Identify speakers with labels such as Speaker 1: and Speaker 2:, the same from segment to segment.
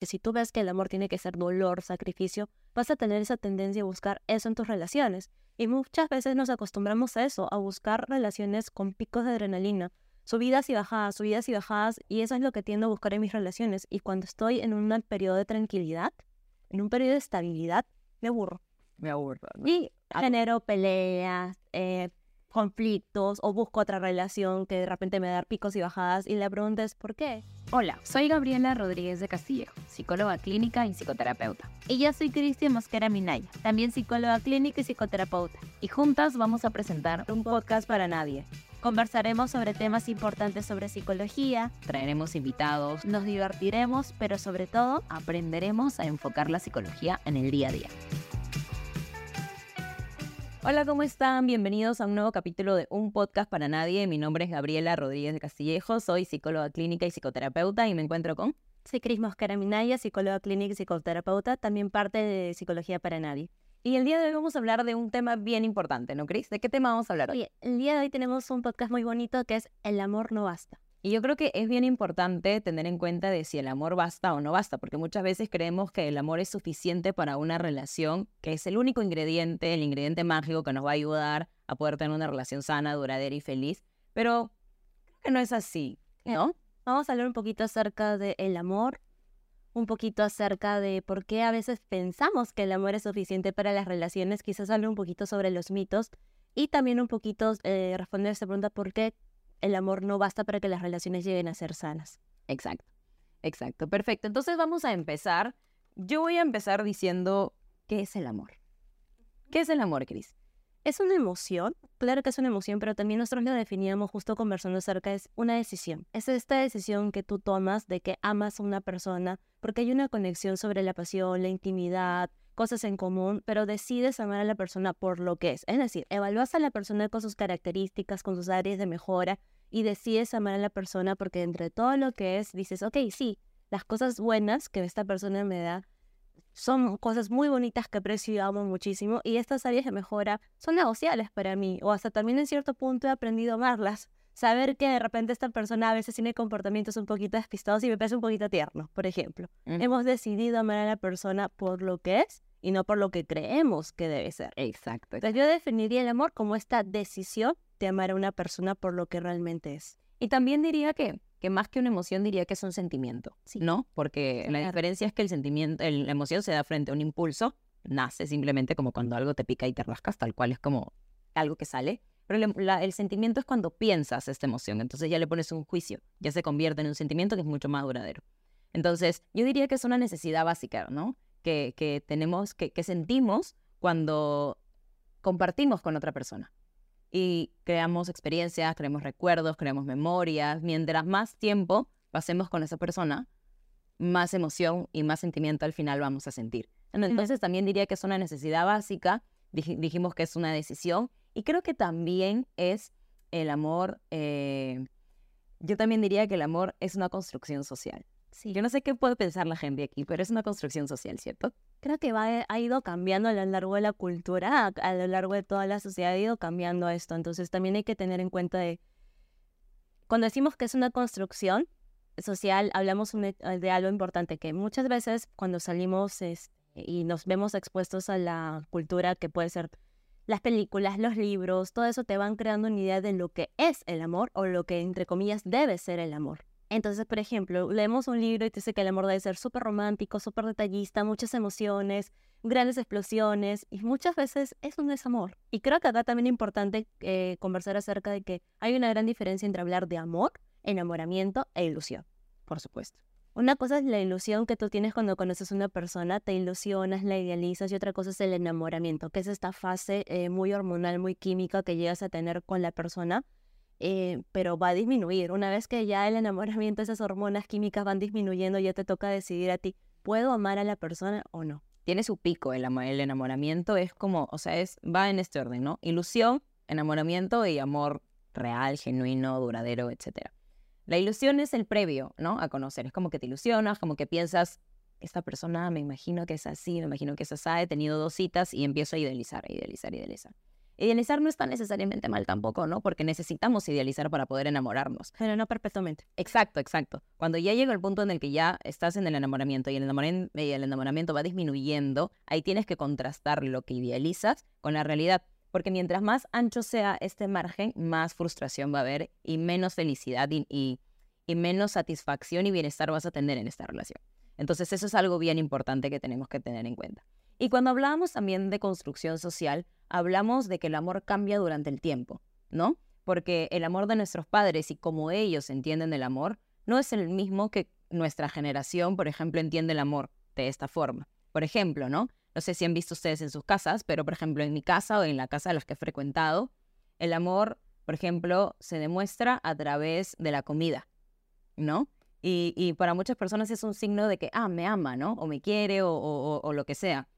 Speaker 1: que si tú ves que el amor tiene que ser dolor, sacrificio, vas a tener esa tendencia a buscar eso en tus relaciones. Y muchas veces nos acostumbramos a eso, a buscar relaciones con picos de adrenalina, subidas y bajadas, subidas y bajadas, y eso es lo que tiendo a buscar en mis relaciones. Y cuando estoy en un periodo de tranquilidad, en un periodo de estabilidad, me aburro.
Speaker 2: Me aburro.
Speaker 1: Y genero peleas, eh, conflictos o busco otra relación que de repente me da picos y bajadas y la pregunta es ¿por qué?
Speaker 3: Hola, soy Gabriela Rodríguez de Castillejo, psicóloga clínica y psicoterapeuta. Y yo soy Cristian Mosquera Minaya, también psicóloga clínica y psicoterapeuta. Y juntas vamos a presentar
Speaker 1: un podcast para nadie.
Speaker 3: Conversaremos sobre temas importantes sobre psicología,
Speaker 2: traeremos invitados,
Speaker 3: nos divertiremos, pero sobre todo aprenderemos a enfocar la psicología en el día a día.
Speaker 2: Hola, ¿cómo están? Bienvenidos a un nuevo capítulo de Un Podcast para Nadie. Mi nombre es Gabriela Rodríguez de Castillejo, soy psicóloga clínica y psicoterapeuta y me encuentro con...
Speaker 1: Soy Cris Mosquera Minaya, psicóloga clínica y psicoterapeuta, también parte de Psicología para Nadie.
Speaker 2: Y el día de hoy vamos a hablar de un tema bien importante, ¿no, Cris? ¿De qué tema vamos a hablar hoy?
Speaker 1: el día de hoy tenemos un podcast muy bonito que es El amor no basta.
Speaker 2: Y yo creo que es bien importante tener en cuenta de si el amor basta o no basta, porque muchas veces creemos que el amor es suficiente para una relación, que es el único ingrediente, el ingrediente mágico que nos va a ayudar a poder tener una relación sana, duradera y feliz. Pero creo que no es así, ¿no?
Speaker 1: Vamos a hablar un poquito acerca del amor, un poquito acerca de por qué a veces pensamos que el amor es suficiente para las relaciones, quizás hablar un poquito sobre los mitos y también un poquito eh, responder esta pregunta, ¿por qué el amor no basta para que las relaciones lleguen a ser sanas.
Speaker 2: Exacto, exacto, perfecto. Entonces vamos a empezar. Yo voy a empezar diciendo, ¿qué es el amor? ¿Qué es el amor, Cris?
Speaker 1: Es una emoción, claro que es una emoción, pero también nosotros lo definíamos justo conversando acerca, es una decisión. Es esta decisión que tú tomas de que amas a una persona, porque hay una conexión sobre la pasión, la intimidad, cosas en común, pero decides amar a la persona por lo que es. Es decir, evalúas a la persona con sus características, con sus áreas de mejora y decides amar a la persona porque entre todo lo que es, dices, ok, sí, las cosas buenas que esta persona me da son cosas muy bonitas que aprecio y amo muchísimo y estas áreas de mejora son negociables para mí o hasta también en cierto punto he aprendido a amarlas. Saber que de repente esta persona a veces tiene comportamientos un poquito despistados y me parece un poquito tierno, por ejemplo. Hemos decidido amar a la persona por lo que es y no por lo que creemos que debe ser.
Speaker 2: Exacto.
Speaker 1: Entonces yo definiría el amor como esta decisión de amar a una persona por lo que realmente es.
Speaker 2: Y también diría que, que más que una emoción, diría que es un sentimiento, ¿no? Porque la diferencia es que el sentimiento, la emoción se da frente a un impulso, nace simplemente como cuando algo te pica y te rascas, tal cual es como algo que sale. Pero el sentimiento es cuando piensas esta emoción, entonces ya le pones un juicio, ya se convierte en un sentimiento que es mucho más duradero. Entonces, yo diría que es una necesidad básica, ¿no? Que, tenemos, que, sentimos cuando compartimos con otra persona. Y creamos experiencias, creamos recuerdos, creamos memorias. Mientras más tiempo pasemos con esa persona, más emoción y más sentimiento al final vamos a sentir. Entonces también diría que es una necesidad básica, dijimos que es una decisión y creo que también es el amor, eh, yo también diría que el amor es una construcción social.
Speaker 1: Sí.
Speaker 2: Yo no sé qué puede pensar la gente aquí, pero es una construcción social, ¿cierto?
Speaker 1: Creo que va, ha ido cambiando a lo largo de la cultura, a, lo largo de toda la sociedad ha ido cambiando esto. Entonces también hay que tener en cuenta de, cuando decimos que es una construcción social, hablamos de algo importante, que muchas veces cuando salimos y nos vemos expuestos a la cultura que puede ser las películas, los libros, todo eso te van creando una idea de lo que es el amor o lo que entre comillas debe ser el amor. Entonces, por ejemplo, leemos un libro y te dice que el amor debe ser súper romántico, súper detallista, muchas emociones, grandes explosiones, y muchas veces es amor. Y creo que acá también es importante eh, conversar acerca de que hay una gran diferencia entre hablar de amor, enamoramiento e ilusión, por supuesto. Una cosa es la ilusión que tú tienes cuando conoces a una persona, te ilusionas, la idealizas, y otra cosa es el enamoramiento, que es esta fase eh, muy hormonal, muy química que llegas a tener con la persona eh, pero va a disminuir. Una vez que ya el enamoramiento, esas hormonas químicas van disminuyendo, ya te toca decidir a ti, ¿puedo amar a la persona o no?
Speaker 2: Tiene su pico el, el enamoramiento, es como, o sea, es, va en este orden, ¿no? Ilusión, enamoramiento y amor real, genuino, duradero, etc. La ilusión es el previo, ¿no? A conocer, es como que te ilusionas, como que piensas, esta persona me imagino que es así, me imagino que es así, he tenido dos citas y empiezo a idealizar, idealizar, idealizar. Idealizar no está necesariamente mal tampoco, ¿no? Porque necesitamos idealizar para poder enamorarnos.
Speaker 1: Pero no perpetuamente.
Speaker 2: Exacto, exacto. Cuando ya llega el punto en el que ya estás en el enamoramiento y el enamoramiento, y el enamoramiento va disminuyendo, ahí tienes que contrastar lo que idealizas con la realidad. Porque mientras más ancho sea este margen, más frustración va a haber y menos felicidad y, y, y menos satisfacción y bienestar vas a tener en esta relación. Entonces eso es algo bien importante que tenemos que tener en cuenta. Y cuando hablábamos también de construcción social, hablamos de que el amor cambia durante el tiempo, ¿no? Porque el amor de nuestros padres y como ellos entienden el amor no es el mismo que nuestra generación, por ejemplo, entiende el amor de esta forma. Por ejemplo, ¿no? No sé si han visto ustedes en sus casas, pero por ejemplo en mi casa o en la casa de las que he frecuentado, el amor, por ejemplo, se demuestra a través de la comida, ¿no? Y, para muchas personas es un signo de que, ah, me ama, ¿no? O me quiere o lo que sea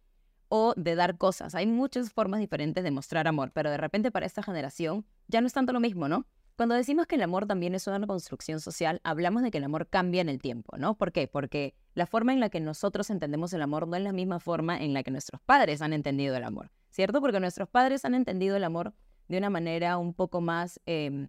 Speaker 2: o de dar cosas. Hay muchas formas diferentes de mostrar amor, pero de repente para esta generación ya no es tanto lo mismo, ¿no? Cuando decimos que el amor también es una construcción social, hablamos de que el amor cambia en el tiempo, ¿no? ¿Por qué? Porque la forma en la que nosotros entendemos el amor no es la misma forma en la que nuestros padres han entendido el amor, ¿cierto? Porque nuestros padres han entendido el amor de una manera un poco más em,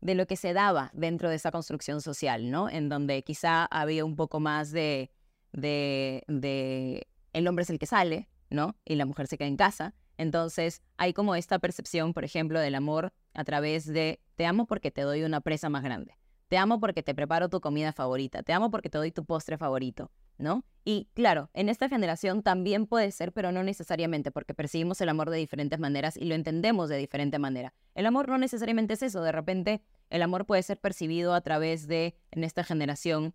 Speaker 2: de lo que se daba dentro de esa construcción social, ¿no? En donde quizá había un poco más de, de, de el hombre es el que sale, ¿no? Y la mujer se queda en casa. Entonces hay como esta percepción, por ejemplo, del amor a través de te amo porque te doy una presa más grande. Te amo porque te preparo tu comida favorita. Te amo porque te doy tu postre favorito, ¿no? Y claro, en esta generación también puede ser, pero no necesariamente, porque percibimos el amor de diferentes maneras y lo entendemos de diferente manera. El amor no necesariamente es eso. De repente, el amor puede ser percibido a través de, en esta generación,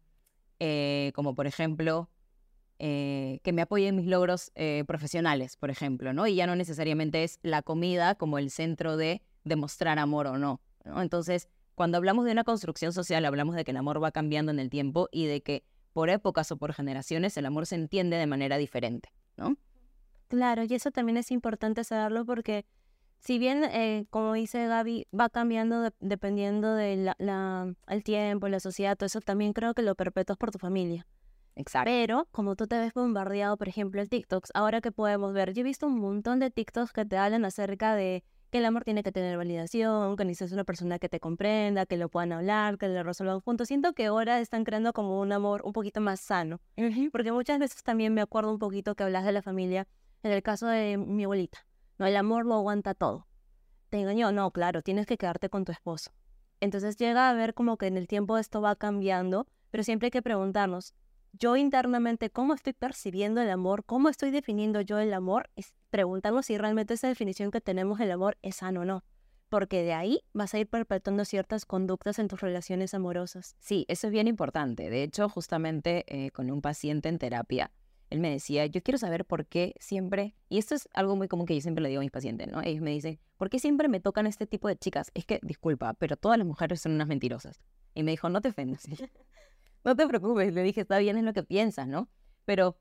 Speaker 2: eh, como por ejemplo, eh, que me apoye en mis logros eh, profesionales, por ejemplo, ¿no? Y ya no necesariamente es la comida como el centro de demostrar amor o no. Entonces, cuando hablamos de una construcción social, hablamos de que el amor va cambiando en el tiempo y de que por épocas o por generaciones el amor se entiende de manera diferente, ¿no?
Speaker 1: Claro, y eso también es importante saberlo porque si bien, eh, como dice Gaby, va cambiando dependiendo del el tiempo, la sociedad, todo eso, también creo que lo perpetuas por tu familia.
Speaker 2: Exacto.
Speaker 1: Pero como tú te ves bombardeado, por ejemplo, el TikToks, ahora que podemos ver, yo he visto un montón de TikToks que te hablan acerca de que el amor tiene que tener validación, que necesitas una persona que te comprenda, que lo puedan hablar, que lo resuelvan juntos. Siento que ahora están creando como un amor un poquito más sano. Porque muchas veces también me acuerdo un poquito que hablas de la familia, en el caso de mi abuelita. No, el amor lo aguanta todo. Te engañó, no, claro, tienes que quedarte con tu esposo. Entonces llega a ver como que en el tiempo esto va cambiando, pero siempre hay que preguntarnos, yo internamente cómo estoy percibiendo el amor, cómo estoy definiendo yo el amor, es preguntarnos si realmente esa definición que tenemos del amor es sano o no. Porque de ahí vas a ir perpetuando ciertas conductas en tus relaciones amorosas.
Speaker 2: Sí, eso es bien importante. De hecho, justamente eh, con un paciente en terapia, él me decía, yo quiero saber por qué siempre, y esto es algo muy común que yo siempre le digo a mis pacientes, ¿no? Ellos me dicen, ¿por qué siempre me tocan este tipo de chicas? Es que, disculpa, pero todas las mujeres son unas mentirosas. Y me dijo, no te ofendas. no te preocupes, le dije, está bien, es lo que piensas, ¿no? Pero,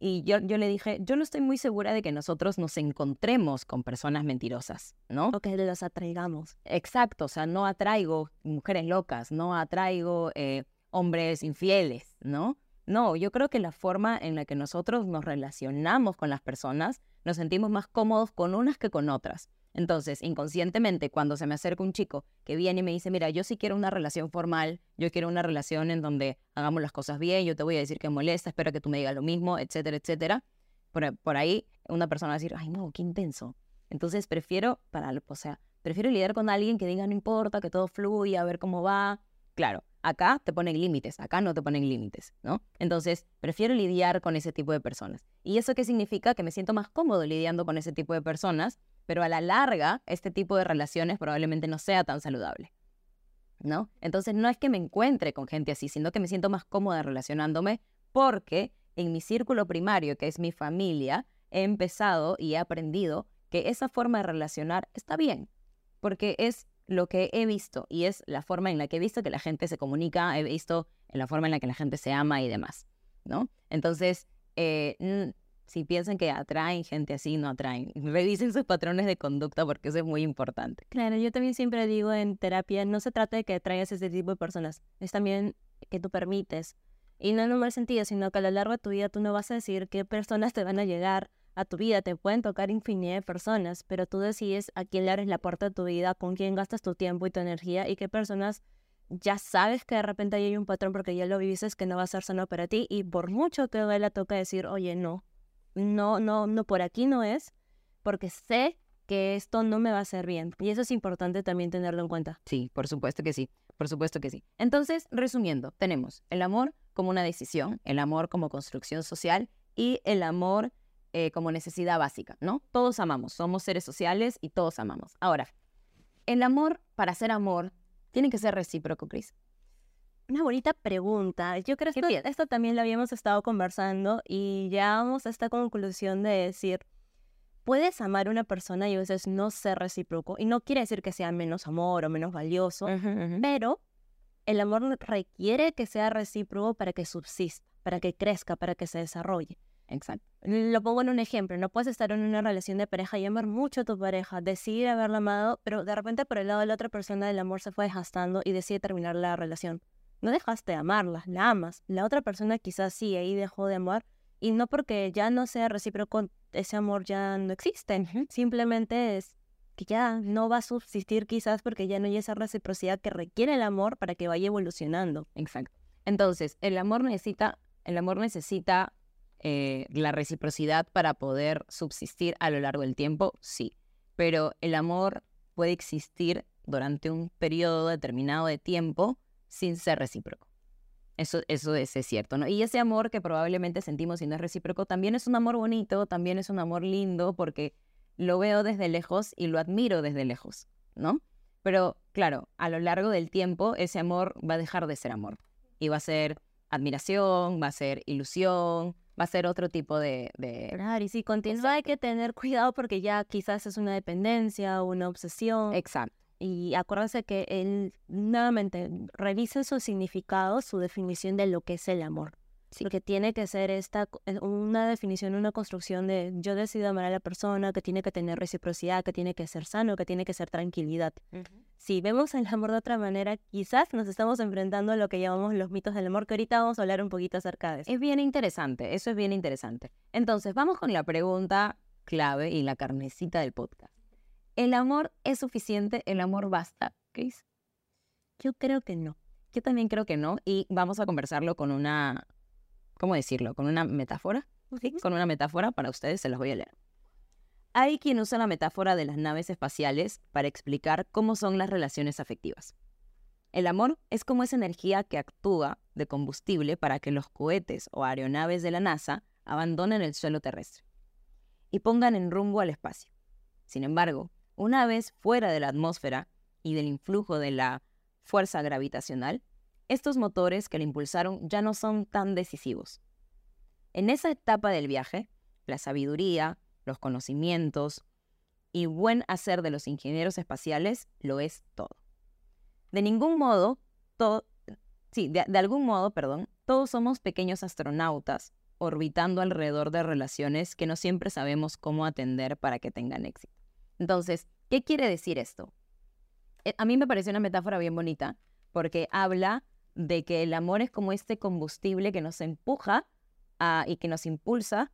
Speaker 2: y yo, yo le dije, yo no estoy muy segura de que nosotros nos encontremos con personas mentirosas, ¿no?
Speaker 1: O que las atraigamos.
Speaker 2: Exacto, o sea, no atraigo mujeres locas, no atraigo eh, hombres infieles, ¿no? No, yo creo que la forma en la que nosotros nos relacionamos con las personas, nos sentimos más cómodos con unas que con otras. Entonces, inconscientemente, cuando se me acerca un chico que viene y me dice, mira, yo sí quiero una relación formal, yo quiero una relación en donde hagamos las cosas bien, yo te voy a decir que molesta, espero que tú me digas lo mismo, etcétera, etcétera. Por, por ahí una persona va a decir, ay, no, qué intenso. Entonces, prefiero, para, o sea, prefiero lidiar con alguien que diga, no importa, que todo fluya, a ver cómo va. Claro, acá te ponen límites, acá no te ponen límites, ¿no? Entonces, prefiero lidiar con ese tipo de personas. ¿Y eso qué significa? Que me siento más cómodo lidiando con ese tipo de personas pero a la larga este tipo de relaciones probablemente no sea tan saludable. ¿No? Entonces no es que me encuentre con gente así, sino que me siento más cómoda relacionándome porque en mi círculo primario, que es mi familia, he empezado y he aprendido que esa forma de relacionar está bien, porque es lo que he visto y es la forma en la que he visto que la gente se comunica, he visto en la forma en la que la gente se ama y demás, ¿no? Entonces, eh, si piensan que atraen gente así, no atraen. Revisen sus patrones de conducta porque eso es muy importante.
Speaker 1: Claro, yo también siempre digo en terapia, no se trata de que atraigas ese tipo de personas, es también que tú permites. Y no en un mal sentido, sino que a lo largo de tu vida tú no vas a decir qué personas te van a llegar a tu vida, te pueden tocar infinidad de personas, pero tú decides a quién le abres la puerta de tu vida, con quién gastas tu tiempo y tu energía y qué personas ya sabes que de repente ahí hay un patrón porque ya lo viviste que no va a ser sano para ti y por mucho que la toca decir, oye, no, no, no, no, por aquí no es, porque sé que esto no me va a hacer bien. Y eso es importante también tenerlo en cuenta.
Speaker 2: Sí, por supuesto que sí, por supuesto que sí. Entonces, resumiendo, tenemos el amor como una decisión, el amor como construcción social y el amor eh, como necesidad básica, ¿no? Todos amamos, somos seres sociales y todos amamos. Ahora, el amor, para ser amor, tiene que ser recíproco, Cris.
Speaker 1: Una bonita pregunta. Yo creo que esto, esto, también lo habíamos estado conversando y llegamos a esta conclusión de decir, puedes amar a una persona y a veces no ser recíproco. Y no quiere decir que sea menos amor o menos valioso, pero el amor requiere que sea recíproco para que subsista, para que crezca, para que se desarrolle.
Speaker 2: Exacto.
Speaker 1: Lo pongo en un ejemplo, no puedes estar en una relación de pareja y amar mucho a tu pareja, decidir haberla amado, pero de repente por el lado de la otra persona el amor se fue desgastando y decide terminar la relación. No dejaste de amarla, la amas. La otra persona quizás sí, ahí dejó de amar y no porque ya no sea recíproco, ese amor ya no existe. Simplemente es que ya no va a subsistir quizás porque ya no hay esa reciprocidad que requiere el amor para que vaya evolucionando.
Speaker 2: Exacto. Entonces, el amor necesita, el amor necesita eh, la reciprocidad para poder subsistir a lo largo del tiempo, sí. Pero el amor puede existir durante un periodo determinado de tiempo sin ser recíproco. Eso, eso es, cierto, ¿no? Y ese amor que probablemente sentimos y no es recíproco también es un amor bonito, también es un amor lindo porque lo veo desde lejos y lo admiro desde lejos, ¿no? Pero claro, a lo largo del tiempo ese amor va a dejar de ser amor y va a ser admiración, va a ser ilusión, va a ser otro tipo de... de...
Speaker 1: Claro, y si continúa hay que tener cuidado porque ya quizás es una dependencia o una obsesión.
Speaker 2: Exacto.
Speaker 1: Y acuérdense que él, nuevamente, revisen su significado, su definición de lo que es el amor. Porque tiene que ser esta eh, una definición, una construcción de yo decido amar a la persona, que tiene que tener reciprocidad, que tiene que ser sano, que tiene que ser tranquilidad. Si vemos el amor de otra manera, quizás nos estamos enfrentando a lo que llamamos los mitos del amor, que ahorita vamos a hablar un poquito acerca de eso.
Speaker 2: Es bien interesante, eso es bien interesante. Entonces, vamos con la pregunta clave y la carnecita del podcast. ¿El amor es suficiente? ¿El amor basta, Chris?
Speaker 1: Yo creo que no.
Speaker 2: Yo también creo que no y vamos a conversarlo con una ¿cómo decirlo? Con una metáfora. Con una metáfora para ustedes se los voy a leer. Hay quien usa la metáfora de las naves espaciales para explicar cómo son las relaciones afectivas. El amor es como esa energía que actúa de combustible para que los cohetes o aeronaves de la NASA abandonen el suelo terrestre y pongan en rumbo al espacio. Sin embargo, una vez fuera de la atmósfera y del influjo de la fuerza gravitacional, estos motores que le impulsaron ya no son tan decisivos. En esa etapa del viaje, la sabiduría, los conocimientos y buen hacer de los ingenieros espaciales lo es todo. De ningún modo, todo, sí, de, de algún modo, perdón, todos somos pequeños astronautas orbitando alrededor de relaciones que no siempre sabemos cómo atender para que tengan éxito. Entonces, ¿qué quiere decir esto? Eh, a mí me parece una metáfora bien bonita porque habla de que el amor es como este combustible que nos empuja y que nos impulsa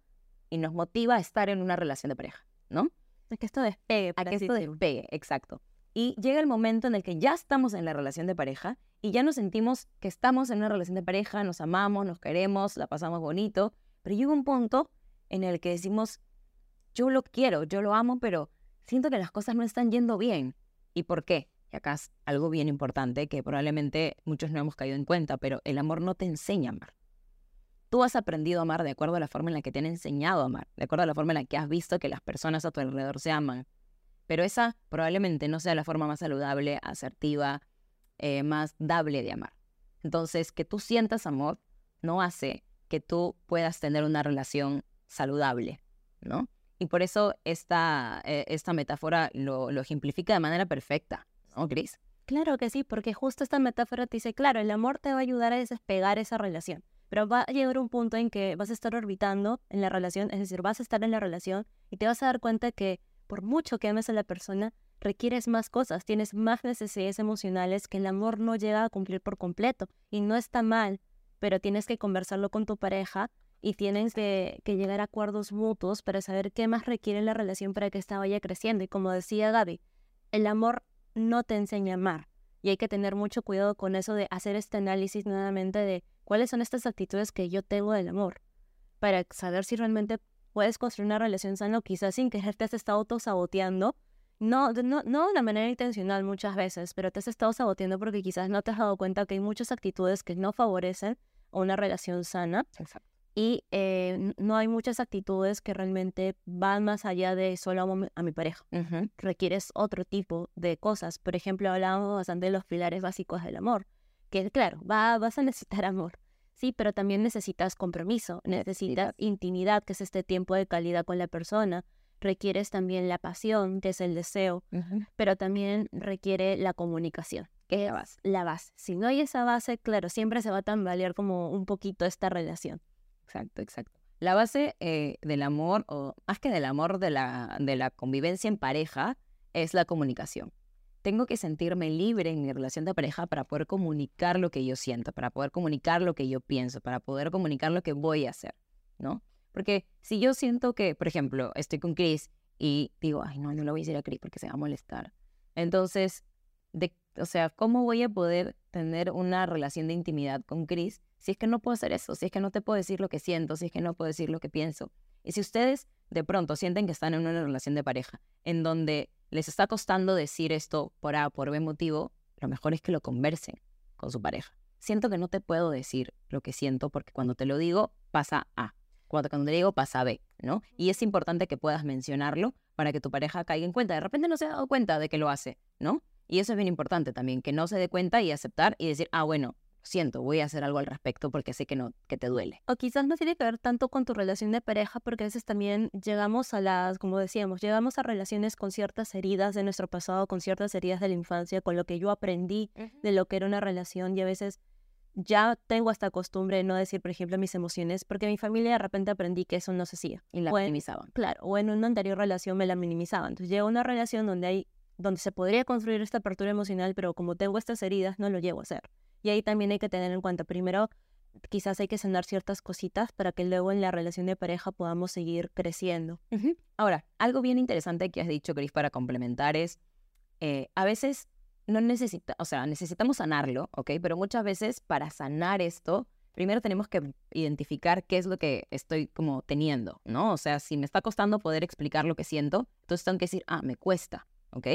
Speaker 2: y nos motiva a estar en una relación de pareja, ¿no?
Speaker 1: A que esto despegue.
Speaker 2: A que esto despegue, exacto. Y llega el momento en el que ya estamos en la relación de pareja y ya nos sentimos que estamos en una relación de pareja, nos amamos, nos queremos, la pasamos bonito, pero llega un punto en el que decimos, yo lo quiero, yo lo amo, pero siento que las cosas no están yendo bien. ¿Y por qué? Y acá es algo bien importante que probablemente muchos no hemos caído en cuenta, pero el amor no te enseña a amar. Tú has aprendido a amar de acuerdo a la forma en la que te han enseñado a amar, de acuerdo a la forma en la que has visto que las personas a tu alrededor se aman. Pero esa probablemente no sea la forma más saludable, asertiva, eh, más dable de amar. Entonces, que tú sientas amor no hace que tú puedas tener una relación saludable, ¿no? Y por eso esta, eh, esta metáfora lo, lo ejemplifica de manera perfecta. ¿No, Gris?
Speaker 1: Claro que sí, porque justo esta metáfora te dice, claro, el amor te va a ayudar a despegar esa relación, pero va a llegar un punto en que vas a estar orbitando en la relación, es decir, vas a estar en la relación y te vas a dar cuenta que por mucho que ames a la persona, requieres más cosas, tienes más necesidades emocionales que el amor no llega a cumplir por completo y no está mal, pero tienes que conversarlo con tu pareja y tienen que, que llegar a acuerdos mutuos para saber qué más requiere la relación para que esta vaya creciendo. Y como decía Gaby, el amor no te enseña a amar. Y hay que tener mucho cuidado con eso de hacer este análisis nuevamente de cuáles son estas actitudes que yo tengo del amor, para saber si realmente puedes construir una relación sana o quizás sin querer te has estado autosaboteando. No, no, no de una manera intencional muchas veces, pero te has estado saboteando porque quizás no te has dado cuenta que hay muchas actitudes que no favorecen una relación sana.
Speaker 2: Exacto.
Speaker 1: Y eh, no hay muchas actitudes que realmente van más allá de solo amo a mi pareja. Requieres otro tipo de cosas. Por ejemplo, hablábamos bastante de los pilares básicos del amor. Que claro, va, vas a necesitar amor. Sí, pero también necesitas compromiso, necesitas intimidad, que es este tiempo de calidad con la persona. Requieres también la pasión, que es el deseo, pero también requiere la comunicación, que es la base. Si no hay esa base, claro, siempre se va a tambalear como un poquito esta relación.
Speaker 2: Exacto, exacto. La base eh, del amor, o más que del amor, de la, de la convivencia en pareja, es la comunicación. Tengo que sentirme libre en mi relación de pareja para poder comunicar lo que yo siento, para poder comunicar lo que yo pienso, para poder comunicar lo que voy a hacer, ¿no? Porque si yo siento que, por ejemplo, estoy con Chris y digo, ay, no, no lo voy a decir a Chris porque se va a molestar. Entonces, de, o sea, ¿cómo voy a poder tener una relación de intimidad con Chris si es que no puedo hacer eso, si es que no te puedo decir lo que siento, si es que no puedo decir lo que pienso. Y si ustedes de pronto sienten que están en una relación de pareja en donde les está costando decir esto por A, por B motivo, lo mejor es que lo conversen con su pareja. Siento que no te puedo decir lo que siento porque cuando te lo digo pasa A, cuando, cuando te digo pasa B, ¿no? Y es importante que puedas mencionarlo para que tu pareja caiga en cuenta. De repente no se ha dado cuenta de que lo hace, ¿no? Y eso es bien importante también, que no se dé cuenta y aceptar y decir, ah, bueno, siento, voy a hacer algo al respecto porque sé que no, que te duele.
Speaker 1: O quizás no tiene que ver tanto con tu relación de pareja, porque a veces también llegamos a las, como decíamos, llegamos a relaciones con ciertas heridas de nuestro pasado, con ciertas heridas de la infancia, con lo que yo aprendí de lo que era una relación y a veces ya tengo esta costumbre de no decir, por ejemplo, mis emociones, porque mi familia de repente aprendí que eso no se hacía.
Speaker 2: Y la minimizaban.
Speaker 1: Claro, o en una anterior relación me la minimizaban. Entonces llega una relación donde hay donde se podría construir esta apertura emocional, pero como tengo estas heridas, no lo llevo a hacer. Y ahí también hay que tener en cuenta, primero, quizás hay que sanar ciertas cositas para que luego en la relación de pareja podamos seguir creciendo.
Speaker 2: Ahora, algo bien interesante que has dicho, Cris, para complementar es, eh, a veces no necesita, o sea, necesitamos sanarlo, ¿ok? Pero muchas veces para sanar esto, primero tenemos que identificar qué es lo que estoy como teniendo, ¿no? O sea, si me está costando poder explicar lo que siento, entonces tengo que decir, ah, me cuesta, ¿ok?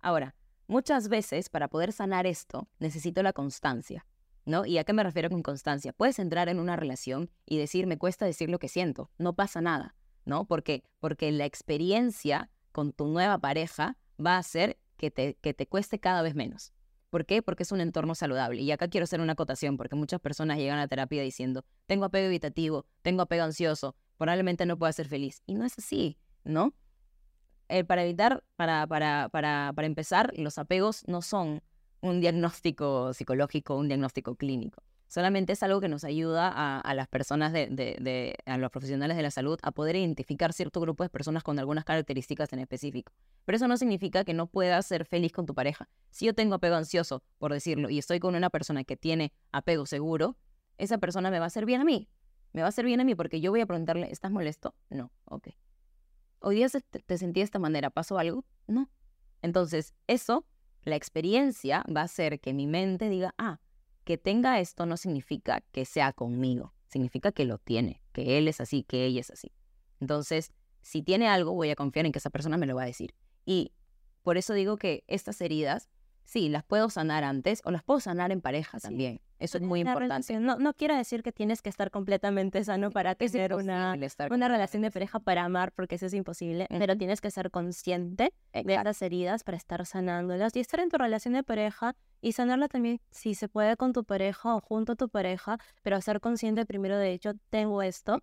Speaker 2: Ahora, Muchas veces para poder sanar esto necesito la constancia, ¿no? ¿Y a qué me refiero con constancia? Puedes entrar en una relación y decir, me cuesta decir lo que siento, no pasa nada, ¿no? Porque, porque la experiencia con tu nueva pareja va a hacer que te, que te cueste cada vez menos. ¿Por qué? Porque es un entorno saludable. Y acá quiero hacer una acotación, porque muchas personas llegan a terapia diciendo, tengo apego evitativo, tengo apego ansioso, probablemente no pueda ser feliz. Y no es así, ¿no? Eh, para evitar, para, para, para, para empezar, los apegos no son un diagnóstico psicológico, un diagnóstico clínico. Solamente es algo que nos ayuda a, las personas, de, de, a los profesionales de la salud, a poder identificar cierto grupo de personas con algunas características en específico. Pero eso no significa que no puedas ser feliz con tu pareja. Si yo tengo apego ansioso, por decirlo, y estoy con una persona que tiene apego seguro, esa persona me va a hacer bien a mí. Me va a hacer bien a mí porque yo voy a preguntarle, ¿estás molesto? No, ok hoy día te sentí de esta manera, ¿pasó algo? No. Entonces, eso, la experiencia va a hacer que mi mente diga, ah, que tenga esto no significa que sea conmigo, significa que lo tiene, que él es así, que ella es así. Entonces, si tiene algo, voy a confiar en que esa persona me lo va a decir. Y por eso digo que estas heridas sí, las puedo sanar antes o las puedo sanar en pareja también. Eso es muy importante.
Speaker 1: No, no quiero decir que tienes que estar completamente sano para tener una, una relación de pareja para amar, porque eso es imposible, pero tienes que ser consciente de esas heridas para estar sanándolas y estar en tu relación de pareja y sanarla también si se puede con tu pareja o junto a tu pareja, pero ser consciente primero de hecho, tengo esto,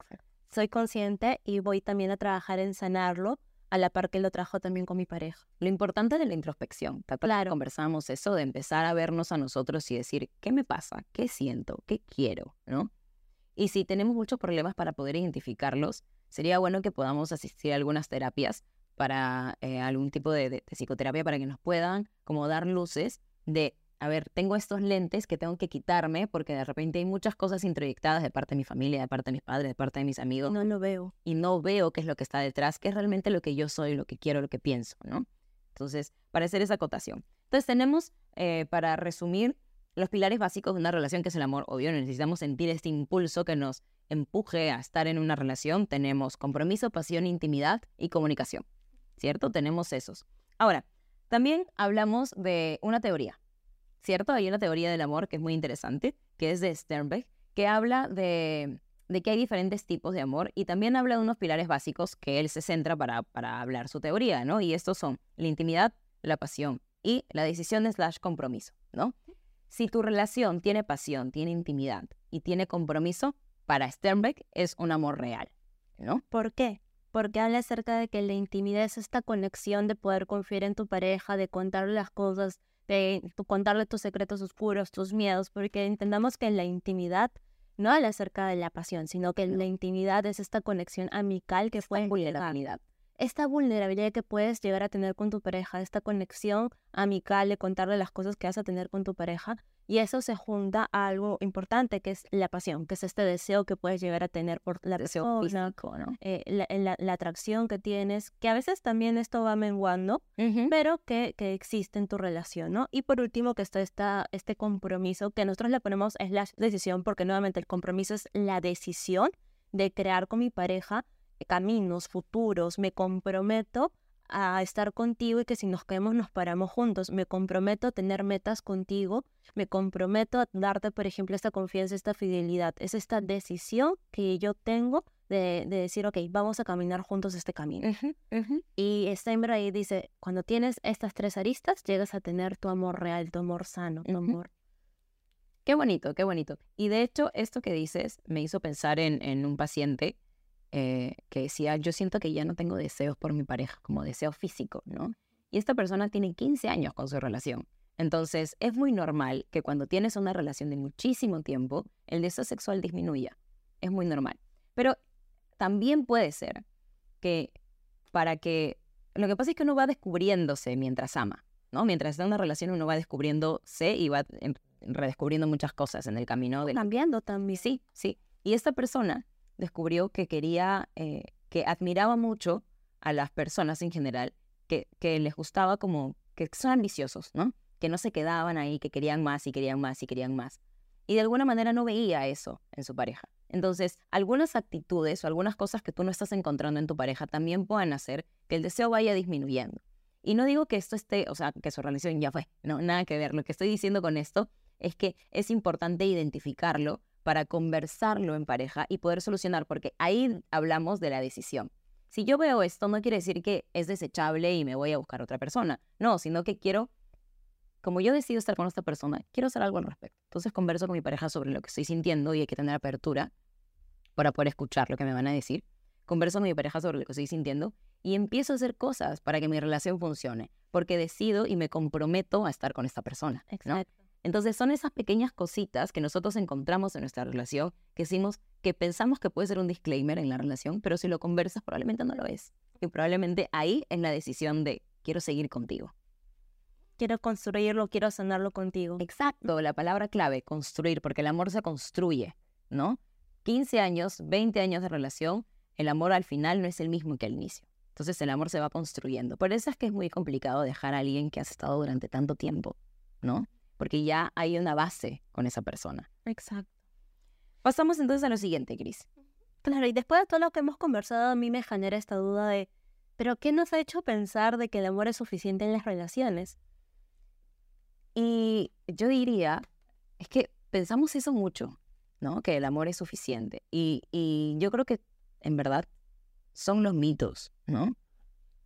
Speaker 1: soy consciente y voy también a trabajar en sanarlo a la par que lo trajo también con mi pareja.
Speaker 2: Lo importante de la introspección, claro. conversamos eso de empezar a vernos a nosotros y decir, ¿qué me pasa? ¿Qué siento? ¿Qué quiero? ¿No? Y si tenemos muchos problemas para poder identificarlos, sería bueno que podamos asistir a algunas terapias para eh, algún tipo de, psicoterapia para que nos puedan como dar luces de a ver, tengo estos lentes que tengo que quitarme porque de repente hay muchas cosas introyectadas de parte de mi familia, de parte de mis padres, de parte de mis amigos.
Speaker 1: No lo veo.
Speaker 2: Y no veo qué es lo que está detrás, qué es realmente lo que yo soy, lo que quiero, lo que pienso, ¿no? Entonces, para hacer esa acotación. Entonces, tenemos, eh, para resumir, los pilares básicos de una relación, que es el amor, obvio, necesitamos sentir este impulso que nos empuje a estar en una relación. Tenemos compromiso, pasión, intimidad y comunicación, ¿cierto? Tenemos esos. Ahora, también hablamos de una teoría, ¿cierto? Hay una teoría del amor que es muy interesante, que es de Sternberg, que habla de, que hay diferentes tipos de amor y también habla de unos pilares básicos que él se centra para, para hablar su teoría, ¿no? Y estos son la intimidad, la pasión y la decisión slash compromiso, ¿no? Si tu relación tiene pasión, tiene intimidad y tiene compromiso, para Sternberg es un amor real, ¿no?
Speaker 1: ¿Por qué? Porque habla acerca de que la intimidad es esta conexión de poder confiar en tu pareja, de contarle las cosas, de contarle tus secretos oscuros, tus miedos, porque entendamos que en la intimidad no habla acerca de la pasión, sino que la intimidad es esta conexión amical que fue
Speaker 2: vulnerabilidad.
Speaker 1: Esta vulnerabilidad que puedes llegar a tener con tu pareja, esta conexión amical de contarle las cosas que vas a tener con tu pareja, y eso se junta a algo importante que es la pasión, que es este deseo que puedes llegar a tener por la
Speaker 2: deseo físico, ¿no?
Speaker 1: Eh, la, atracción que tienes, que a veces también esto va menguando, pero que, que, existe en tu relación, ¿no? Y por último, que está esta, este compromiso, que nosotros le ponemos es la decisión, porque nuevamente el compromiso es la decisión de crear con mi pareja caminos futuros, me comprometo a estar contigo y que si nos caemos nos paramos juntos. Me comprometo a tener metas contigo, me comprometo a darte, por ejemplo, esta confianza, esta fidelidad. Es esta decisión que yo tengo de, decir, ok, vamos a caminar juntos este camino. Y Steinberg ahí dice, cuando tienes estas tres aristas, llegas a tener tu amor real, tu amor sano, tu amor.
Speaker 2: Qué bonito, qué bonito. Y de hecho, esto que dices me hizo pensar en, en un paciente eh, que decía, yo siento que ya no tengo deseos por mi pareja, como deseo físico, ¿no? Y esta persona tiene 15 años con su relación. Entonces, es muy normal que cuando tienes una relación de muchísimo tiempo, el deseo sexual disminuya. Es muy normal. Pero también puede ser que para que... Lo que pasa es que uno va descubriéndose mientras ama, ¿no? Mientras está en una relación uno va descubriéndose y va redescubriendo muchas cosas en el camino. De...
Speaker 1: Cambiando también.
Speaker 2: Sí, sí. Y esta persona descubrió que quería, eh, que admiraba mucho a las personas en general, que, que les gustaba como, que son ambiciosos, ¿no? Que no se quedaban ahí, que querían más y querían más y querían más. Y de alguna manera no veía eso en su pareja. Entonces, algunas actitudes o algunas cosas que tú no estás encontrando en tu pareja también pueden hacer que el deseo vaya disminuyendo. Y no digo que esto esté, o sea, que su relación ya fue, no, nada que ver. Lo que estoy diciendo con esto es que es importante identificarlo para conversarlo en pareja y poder solucionar, porque ahí hablamos de la decisión. Si yo veo esto, no quiere decir que es desechable y me voy a buscar otra persona. No, sino que quiero, como yo decido estar con esta persona, quiero hacer algo al respecto. Entonces converso con mi pareja sobre lo que estoy sintiendo y hay que tener apertura para poder escuchar lo que me van a decir. Converso con mi pareja sobre lo que estoy sintiendo y empiezo a hacer cosas para que mi relación funcione, porque decido y me comprometo a estar con esta persona. Exacto. Entonces son esas pequeñas cositas que nosotros encontramos en nuestra relación que decimos que pensamos que puede ser un disclaimer en la relación, pero si lo conversas probablemente no lo es. Y probablemente ahí es la decisión de quiero seguir contigo.
Speaker 1: Quiero construirlo, quiero sanarlo contigo.
Speaker 2: Exacto, la palabra clave, construir, porque el amor se construye, ¿no? 15 años, 20 años de relación, el amor al final no es el mismo que al inicio. Entonces el amor se va construyendo. Por eso es que es muy complicado dejar a alguien que has estado durante tanto tiempo, ¿no? Porque ya hay una base con esa persona.
Speaker 1: Exacto.
Speaker 2: Pasamos entonces a lo siguiente, Cris.
Speaker 1: Claro, y después de todo lo que hemos conversado, a mí me genera esta duda de, ¿pero qué nos ha hecho pensar de que el amor es suficiente en las relaciones?
Speaker 2: Y yo diría, es que pensamos eso mucho, ¿no? Que el amor es suficiente. Y, y yo creo que, en verdad, son los mitos, ¿no?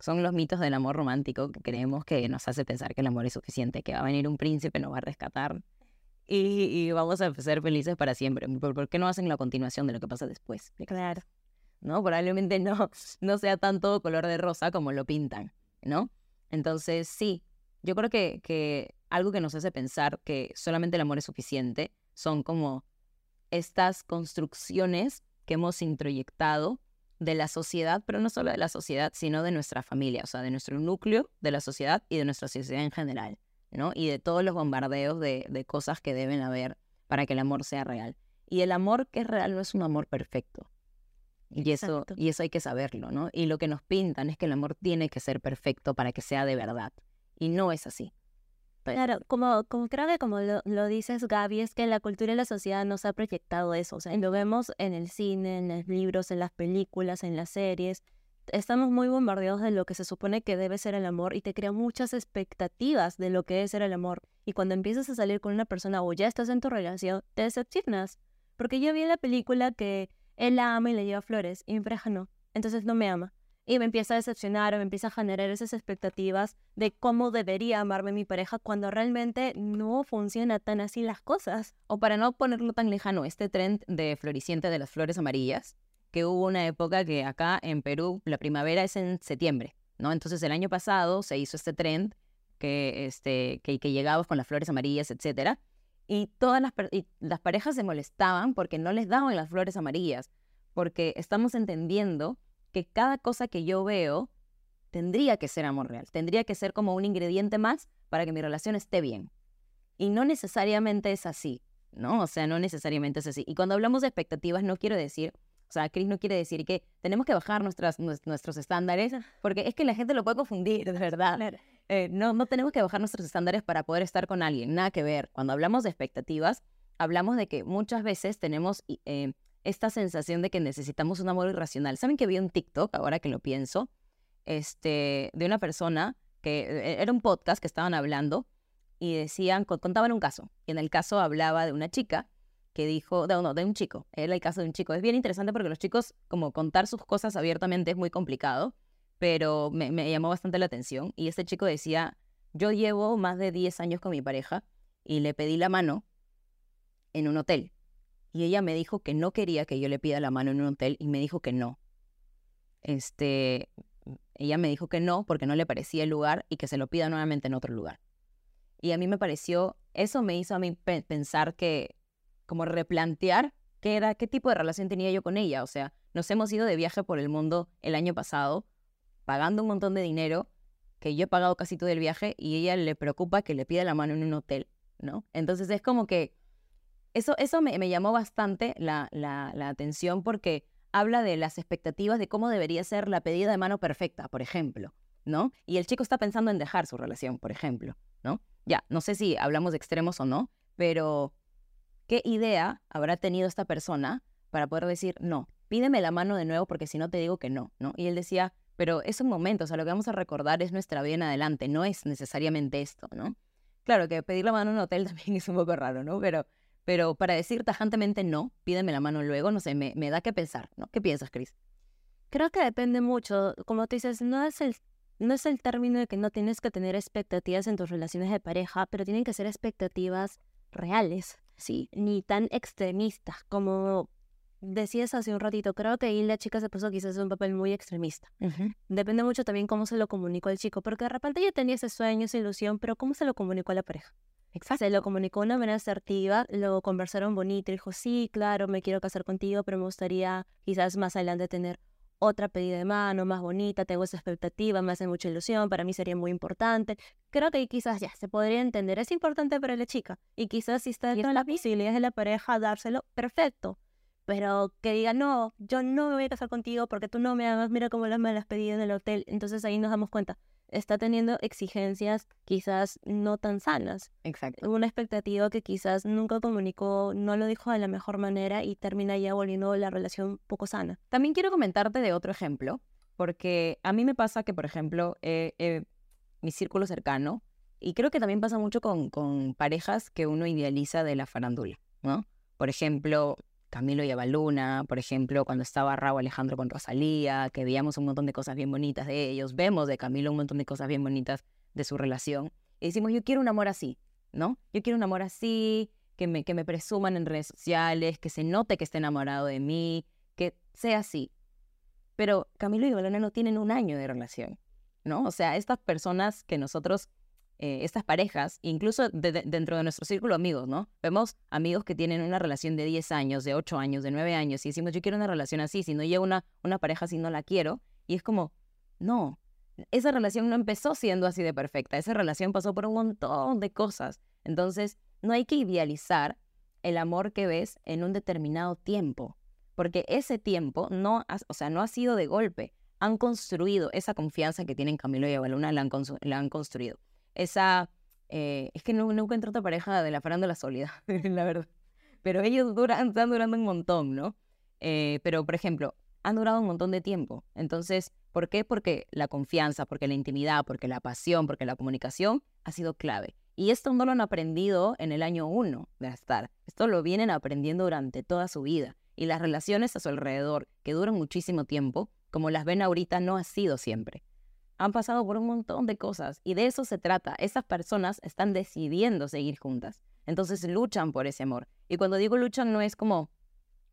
Speaker 2: Son los mitos del amor romántico que creemos que nos hace pensar que el amor es suficiente, que va a venir un príncipe, nos va a rescatar y, vamos a ser felices para siempre. ¿Por, qué no hacen la continuación de lo que pasa después?
Speaker 1: Claro.
Speaker 2: ¿No? Probablemente no, no sea tanto color de rosa como lo pintan, ¿no? Entonces, sí, yo creo que, que algo que nos hace pensar que solamente el amor es suficiente son como estas construcciones que hemos introyectado de la sociedad, pero no solo de la sociedad, sino de nuestra familia, o sea, de nuestro núcleo de la sociedad y de nuestra sociedad en general, ¿no? Y de todos los bombardeos de, de cosas que deben haber para que el amor sea real. Y el amor que es real no es un amor perfecto. Y eso, y eso hay que saberlo, ¿no? Y lo que nos pintan es que el amor tiene que ser perfecto para que sea de verdad. Y no es así.
Speaker 1: Claro, como, como creo que como lo, lo, dices, Gaby, es que la cultura y la sociedad nos ha proyectado eso. O sea, lo vemos en el cine, en los libros, en las películas, en las series. Estamos muy bombardeados de lo que se supone que debe ser el amor y te crea muchas expectativas de lo que debe ser el amor. Y cuando empiezas a salir con una persona o ya estás en tu relación, te decepcionas. Porque yo vi en la película que él ama y le lleva flores y mi pareja no. Entonces no me ama y me empieza a decepcionar o me empieza a generar esas expectativas de cómo debería amarme mi pareja cuando realmente no funciona tan así las cosas.
Speaker 2: O para no ponerlo tan lejano, este trend de floriciente de las flores amarillas, que hubo una época que acá en Perú la primavera es en septiembre, ¿no? Entonces el año pasado se hizo este trend que, este, que, que llegabas con las flores amarillas, etcétera, y todas las, y las parejas se molestaban porque no les daban las flores amarillas, porque estamos entendiendo que cada cosa que yo veo tendría que ser amor real, tendría que ser como un ingrediente más para que mi relación esté bien. Y no necesariamente es así, ¿no? O sea, no necesariamente es así. Y cuando hablamos de expectativas, no quiero decir, o sea, Chris no quiere decir que tenemos que bajar nuestras, nuestros estándares, porque es que la gente lo puede confundir, de verdad. Eh, no, no tenemos que bajar nuestros estándares para poder estar con alguien, nada que ver. Cuando hablamos de expectativas, hablamos de que muchas veces tenemos eh, esta sensación de que necesitamos un amor irracional. ¿Saben que vi un TikTok, ahora que lo pienso, este, de una persona que eh, era un podcast que estaban hablando y decían, contaban un caso. Y en el caso hablaba de una chica que dijo, no, no, de un chico, era el caso de un chico. Es bien interesante porque los chicos, como contar sus cosas abiertamente es muy complicado, pero me, me llamó bastante la atención. Y este chico decía, yo llevo más de 10 años con mi pareja y le pedí la mano en un hotel y ella me dijo que no quería que yo le pida la mano en un hotel y me dijo que no. Este, ella me dijo que no porque no le parecía el lugar y que se lo pida nuevamente en otro lugar. Y a mí me pareció, eso me hizo a mí pensar que, como replantear qué era, qué tipo de relación tenía yo con ella. O sea, nos hemos ido de viaje por el mundo el año pasado, pagando un montón de dinero, que yo he pagado casi todo el viaje y ella le preocupa que le pida la mano en un hotel, ¿no? Entonces es como que eso, eso me, llamó bastante la, atención porque habla de las expectativas de cómo debería ser la pedida de mano perfecta, por ejemplo, ¿no? Y el chico está pensando en dejar su relación, por ejemplo, ¿no? Ya, no sé si hablamos de extremos o no, pero ¿qué idea habrá tenido esta persona para poder decir, no, pídeme la mano de nuevo porque si no te digo que no, ¿no? Y él decía, pero es un momento, o sea, lo que vamos a recordar es nuestra vida en adelante, no es necesariamente esto, ¿no? Claro que pedir la mano en un hotel también es un poco raro, ¿no? Pero pero para decir tajantemente no, pídeme la mano luego, no sé, me, me da que pensar, ¿no? ¿Qué piensas, Cris?
Speaker 1: Creo que depende mucho. Como tú dices, no es el no es el término de que no tienes que tener expectativas en tus relaciones de pareja, pero tienen que ser expectativas reales,
Speaker 2: sí,
Speaker 1: ni tan extremistas como decías hace un ratito. Creo que ahí la chica se puso quizás un papel muy extremista. Depende mucho también cómo se lo comunicó el chico, porque de repente ella tenía ese sueño, esa ilusión, pero cómo se lo comunicó a la pareja.
Speaker 2: Exacto.
Speaker 1: Se lo comunicó de una manera asertiva, lo conversaron bonito, dijo, sí, claro, me quiero casar contigo, pero me gustaría quizás más adelante tener otra pedida de mano más bonita, tengo esa expectativa, me hace mucha ilusión, para mí sería muy importante. Creo que quizás ya se podría entender, es importante para la chica y quizás si está dentro de las posibilidades de la pareja dárselo, perfecto. Pero que diga, no, yo no me voy a casar contigo porque tú no me hagas, mira cómo las me las pedí en el hotel. Entonces ahí nos damos cuenta, está teniendo exigencias quizás no tan sanas.
Speaker 2: Exacto.
Speaker 1: Una expectativa que quizás nunca comunicó, no lo dijo de la mejor manera y termina ya volviendo la relación poco sana.
Speaker 2: También quiero comentarte de otro ejemplo, porque a mí me pasa que, por ejemplo, mi círculo cercano, y creo que también pasa mucho con, con parejas que uno idealiza de la farándula, ¿no? Por ejemplo, Camilo y Avaluna, por ejemplo, cuando estaba Raúl Alejandro con Rosalía, que veíamos un montón de cosas bien bonitas de ellos, vemos de Camilo un montón de cosas bien bonitas de su relación, y decimos, yo quiero un amor así, ¿no? Yo quiero un amor así, que me, que me presuman en redes sociales, que se note que esté enamorado de mí, que sea así. Pero Camilo y Avaluna no tienen un año de relación, ¿no? O sea, estas personas que nosotros eh, estas parejas, incluso dentro de nuestro círculo de amigos, ¿no? Vemos amigos que tienen una relación de 10 años, de 8 años, de 9 años, y decimos, yo quiero una relación así, si no llega una, una pareja así, no la quiero. Y es como, no, esa relación no empezó siendo así de perfecta, esa relación pasó por un montón de cosas. Entonces, no hay que idealizar el amor que ves en un determinado tiempo, porque ese tiempo no, ha, o sea, no ha sido de golpe. Han construido esa confianza que tienen Camilo y Avaluna, la la han construido. Esa, eh, es que no, encuentro otra pareja de la farándula sólida, la verdad. Pero ellos duran, están durando un montón, ¿no? Eh, pero, por ejemplo, han durado un montón de tiempo. Entonces, ¿por qué? Porque la confianza, porque la intimidad, porque la pasión, porque la comunicación ha sido clave. Y esto no lo han aprendido en el año uno de estar. Esto lo vienen aprendiendo durante toda su vida. Y las relaciones a su alrededor, que duran muchísimo tiempo, como las ven ahorita, no ha sido siempre. Han pasado por un montón de cosas y de eso se trata. Esas personas están decidiendo seguir juntas. Entonces luchan por ese amor. Y cuando digo luchan no es como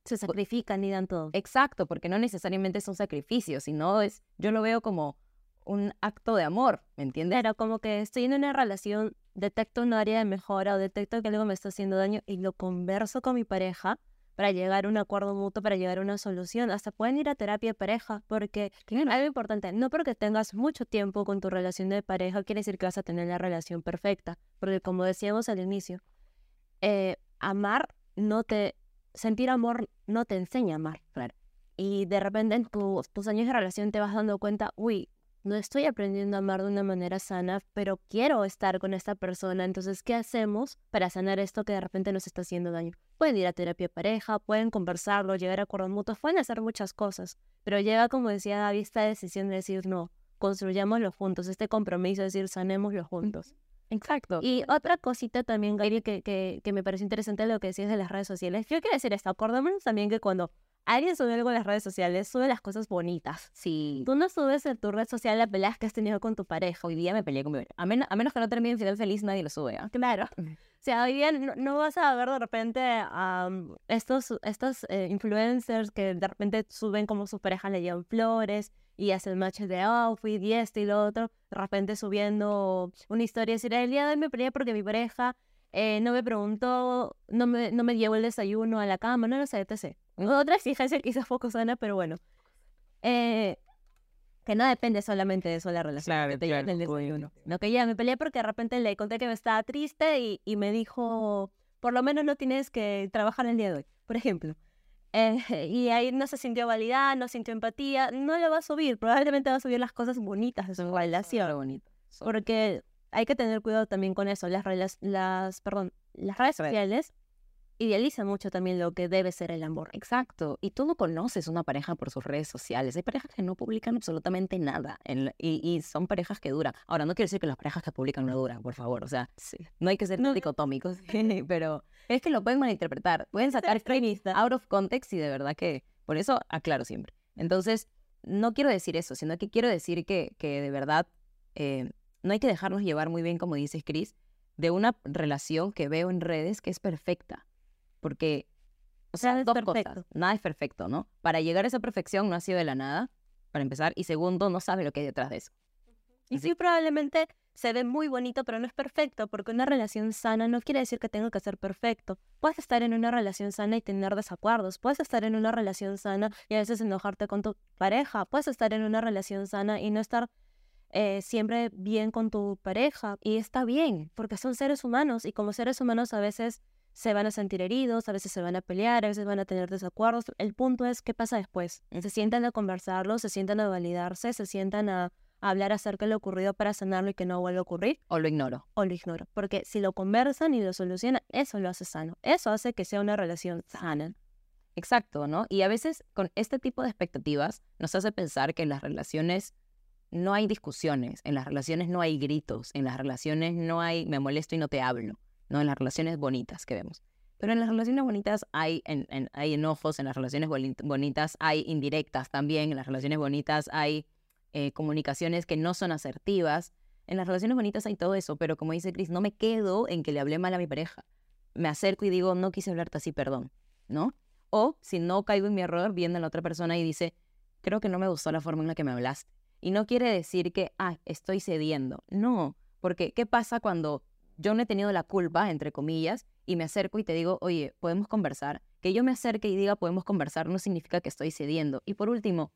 Speaker 1: se sacrifican y dan todo.
Speaker 2: Exacto, porque no necesariamente es un sacrificio, sino es, yo lo veo como un acto de amor, ¿me entiendes?
Speaker 1: Pero como que estoy en una relación, detecto un área de mejora o detecto que algo me está haciendo daño y lo converso con mi pareja para llegar a un acuerdo mutuo, para llegar a una solución. Hasta pueden ir a terapia de pareja, porque algo importante, no porque tengas mucho tiempo con tu relación de pareja, quiere decir que vas a tener la relación perfecta, porque como decíamos al inicio, eh, amar no te sentir amor no te enseña a amar, claro. Y de repente en tus años de relación te vas dando cuenta, uy, no estoy aprendiendo a amar de una manera sana, pero quiero estar con esta persona. Entonces, ¿qué hacemos para sanar esto que de repente nos está haciendo daño? Pueden ir a terapia de pareja, pueden conversarlo, llegar a acuerdos mutuos, pueden hacer muchas cosas, pero llega, como decía David, esta decisión de decir, no, construyámoslo juntos, este compromiso de decir, sanémoslo juntos.
Speaker 2: Exacto.
Speaker 1: Y otra cosita también, Gaby, que, que, que me parece interesante lo que decías de las redes sociales. Yo quiero decir esto, acordémonos también que cuando alguien sube algo en las redes sociales, sube las cosas bonitas.
Speaker 2: Sí.
Speaker 1: Tú no subes en tu red social las peleas que has tenido con tu pareja.
Speaker 2: Hoy día me peleé con mi pareja. A, a menos que no termine en final feliz, nadie lo sube. ¿ah?
Speaker 1: Claro. O sea, hoy día no, vas a ver de repente a estos, estos eh, influencers que de repente suben como sus parejas le llevan flores y hacen matches de outfit y esto y lo otro. De repente subiendo una historia y decir, el día de hoy me peleé porque mi pareja eh, no me preguntó, no me, no me llevó el desayuno a la cama, no lo sé, etc. Otra exigencia quizás poco sana, pero bueno. Eh, que no depende solamente de eso la relación.
Speaker 2: Claro,
Speaker 1: que
Speaker 2: claro,
Speaker 1: el desayuno. No, que ya me peleé porque de repente le conté que me estaba triste y, y me dijo, por lo menos no tienes que trabajar el día de hoy, por ejemplo. Eh, y ahí no se sintió validada, no sintió empatía, no le va a subir, probablemente va a subir las cosas bonitas de su relación.
Speaker 2: bonito.
Speaker 1: Porque hay que tener cuidado también con eso. Las, las, perdón, las redes sociales idealizan mucho también lo que debe ser el amor.
Speaker 2: Exacto. Y tú no conoces una pareja por sus redes sociales. Hay parejas que no publican absolutamente nada y, son parejas que duran. Ahora, no quiero decir que las parejas que publican no duran, por favor. O sea, no hay que ser no. dicotómicos, pero es que lo pueden malinterpretar. Pueden sacar extremista out of context y de verdad que por eso aclaro siempre. Entonces, no quiero decir eso, sino que quiero decir que, que de verdad eh, no hay que dejarnos llevar muy bien, como dices, Chris, de una relación que veo en redes que es perfecta. Porque, o sea, dos cosas. Nada es perfecto, ¿no? Para llegar a esa perfección no ha sido de la nada, para empezar. Y segundo, no sabe lo que hay detrás de eso.
Speaker 1: Y sí, probablemente se ve muy bonito, pero no es perfecto, porque una relación sana no quiere decir que tenga que ser perfecto. Puedes estar en una relación sana y tener desacuerdos, puedes estar en una relación sana y a veces enojarte con tu pareja, puedes estar en una relación sana y no estar eh, siempre bien con tu pareja y está bien, porque son seres humanos y como seres humanos a veces se van a sentir heridos, a veces se van a pelear, a veces van a tener desacuerdos. El punto es qué pasa después. Se sientan a conversarlo, se sientan a validarse, se sientan a, hablar acerca de lo ocurrido para sanarlo y que no vuelva a ocurrir.
Speaker 2: O lo ignoro.
Speaker 1: O lo ignoro. Porque si lo conversan y lo solucionan, eso lo hace sano. Eso hace que sea una relación sana.
Speaker 2: Exacto, ¿no? Y a veces con este tipo de expectativas nos hace pensar que las relaciones no hay discusiones, en las relaciones no hay gritos, en las relaciones no hay me molesto y no te hablo, ¿no? En las relaciones bonitas que vemos. Pero en las relaciones bonitas hay, enojos, en las relaciones bonitas hay indirectas también, en las relaciones bonitas hay eh, comunicaciones que no son asertivas. En las relaciones bonitas hay todo eso, pero como dice Chris, no me quedo en que le hablé mal a mi pareja. Me acerco y digo, no quise hablarte así, perdón, ¿no? O si no caigo en mi error, viendo a la otra persona y dice, creo que no me gustó la forma en la que me hablaste y no quiere decir que, ah, estoy cediendo. No, porque ¿qué pasa cuando yo no he tenido la culpa, entre comillas, y me acerco y te digo, oye, podemos conversar? Que yo me acerque y diga, podemos conversar, no significa que estoy cediendo. Y por último,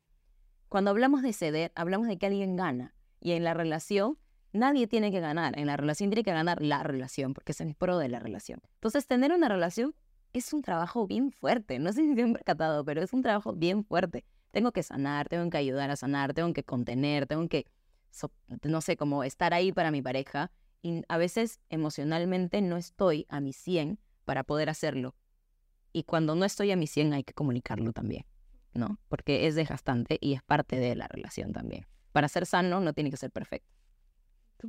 Speaker 2: cuando hablamos de ceder, hablamos de que alguien gana. Y en la relación, nadie tiene que ganar. En la relación tiene que ganar la relación, porque es el pro de la relación. Entonces, tener una relación es un trabajo bien fuerte. No sé si se han percatado, pero es un trabajo bien fuerte. Tengo que sanar, tengo que ayudar a sanar, tengo que contener, tengo que, no sé, como estar ahí para mi pareja. Y a veces emocionalmente no estoy a mi 100 para poder hacerlo. Y cuando no estoy a mi 100 hay que comunicarlo también, ¿no? Porque es desgastante y es parte de la relación también. Para ser sano no tiene que ser perfecto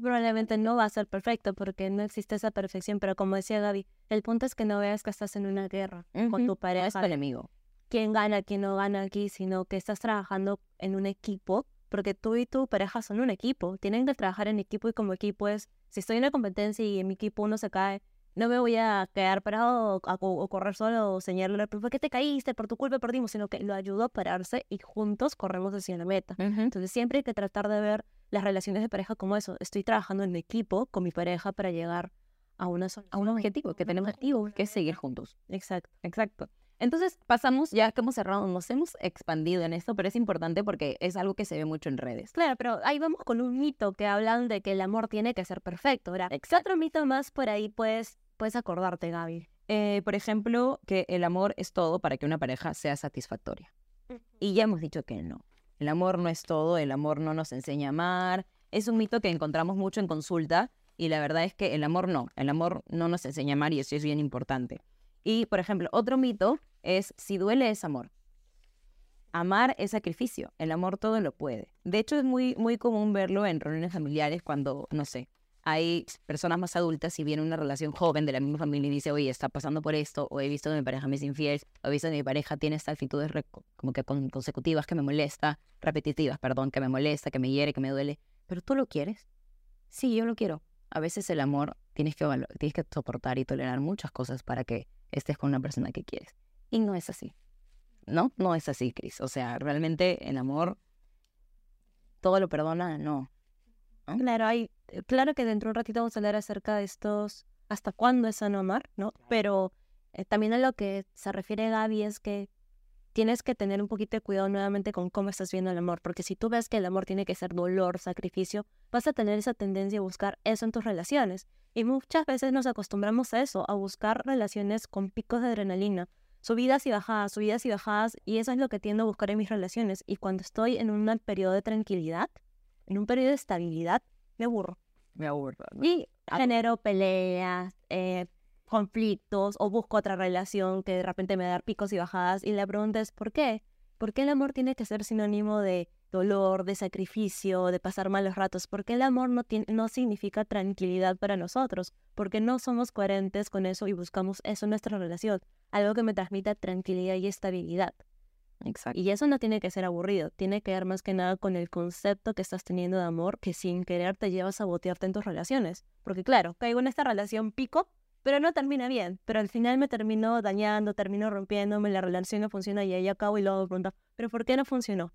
Speaker 1: probablemente no va a ser perfecto porque no existe esa perfección, pero como decía Gaby, el punto es que no veas que estás en una guerra con tu pareja.
Speaker 2: es enemigo.
Speaker 1: Quién gana, quién no gana aquí, sino que estás trabajando en un equipo, porque tú y tu pareja son un equipo. Tienen que trabajar en equipo y como equipo es, si estoy en una competencia y en mi equipo uno se cae, no me voy a quedar parado o, correr solo o señalarle, ¿por qué te caíste? Por tu culpa perdimos, sino que lo ayudo a pararse y juntos corremos hacia la meta. Entonces siempre hay que tratar de ver las relaciones de pareja como eso. Estoy trabajando en equipo con mi pareja para llegar a, una
Speaker 2: a un objetivo, que tenemos objetivo, que es seguir juntos.
Speaker 1: Exacto.
Speaker 2: Exacto. Entonces pasamos, ya que hemos cerrado, nos hemos expandido en esto, pero es importante porque es algo que se ve mucho en redes.
Speaker 1: Claro, pero ahí vamos con un mito que hablan de que el amor tiene que ser perfecto. Ahora, ¿qué otro mito más por ahí puedes, puedes acordarte, Gaby?
Speaker 2: Eh, por ejemplo, que el amor es todo para que una pareja sea satisfactoria. Y ya hemos dicho que no. El amor no es todo, el amor no nos enseña a amar. Es un mito que encontramos mucho en consulta y la verdad es que el amor no, el amor no nos enseña a amar y eso es bien importante. Y, por ejemplo, otro mito es si duele es amor. Amar es sacrificio, el amor todo lo puede. De hecho, es muy, muy común verlo en reuniones familiares cuando, no sé, hay personas más adultas y viene una relación joven de la misma familia y dice, oye, está pasando por esto, o he visto que mi pareja me es infiel, o he visto que mi pareja tiene estas actitudes como que consecutivas que me molesta, repetitivas, perdón, que me molesta, que me hiere, que me duele. Pero tú lo quieres. Sí, yo lo quiero. A veces el amor tienes que, tienes que soportar y tolerar muchas cosas para que estés con una persona que quieres. Y no es así. No, no es así, Cris. O sea, realmente el amor todo lo perdona, no.
Speaker 1: Claro, hay, eh, claro que dentro de un ratito vamos a hablar acerca de estos, hasta cuándo es sano amar, ¿no? Pero eh, también a lo que se refiere Gaby es que tienes que tener un poquito de cuidado nuevamente con cómo estás viendo el amor, porque si tú ves que el amor tiene que ser dolor, sacrificio, vas a tener esa tendencia a buscar eso en tus relaciones. Y muchas veces nos acostumbramos a eso, a buscar relaciones con picos de adrenalina, subidas y bajadas, subidas y bajadas, y eso es lo que tiendo a buscar en mis relaciones. Y cuando estoy en un periodo de tranquilidad, en un periodo de estabilidad, me aburro.
Speaker 2: Me aburro.
Speaker 1: Y genero peleas, eh, conflictos o busco otra relación que de repente me da picos y bajadas. Y la pregunta es, ¿por qué? ¿Por qué el amor tiene que ser sinónimo de dolor, de sacrificio, de pasar malos ratos? ¿Por qué el amor no, tiene, no significa tranquilidad para nosotros? Porque no somos coherentes con eso y buscamos eso en nuestra relación, algo que me transmita tranquilidad y estabilidad.
Speaker 2: Exacto.
Speaker 1: Y eso no tiene que ser aburrido, tiene que ver más que nada con el concepto que estás teniendo de amor que sin querer te lleva a sabotearte en tus relaciones. Porque claro, caigo en esta relación pico, pero no termina bien. Pero al final me termino dañando, termino rompiéndome, la relación no funciona y ahí acabo y luego pregunto, ¿pero por qué no funcionó?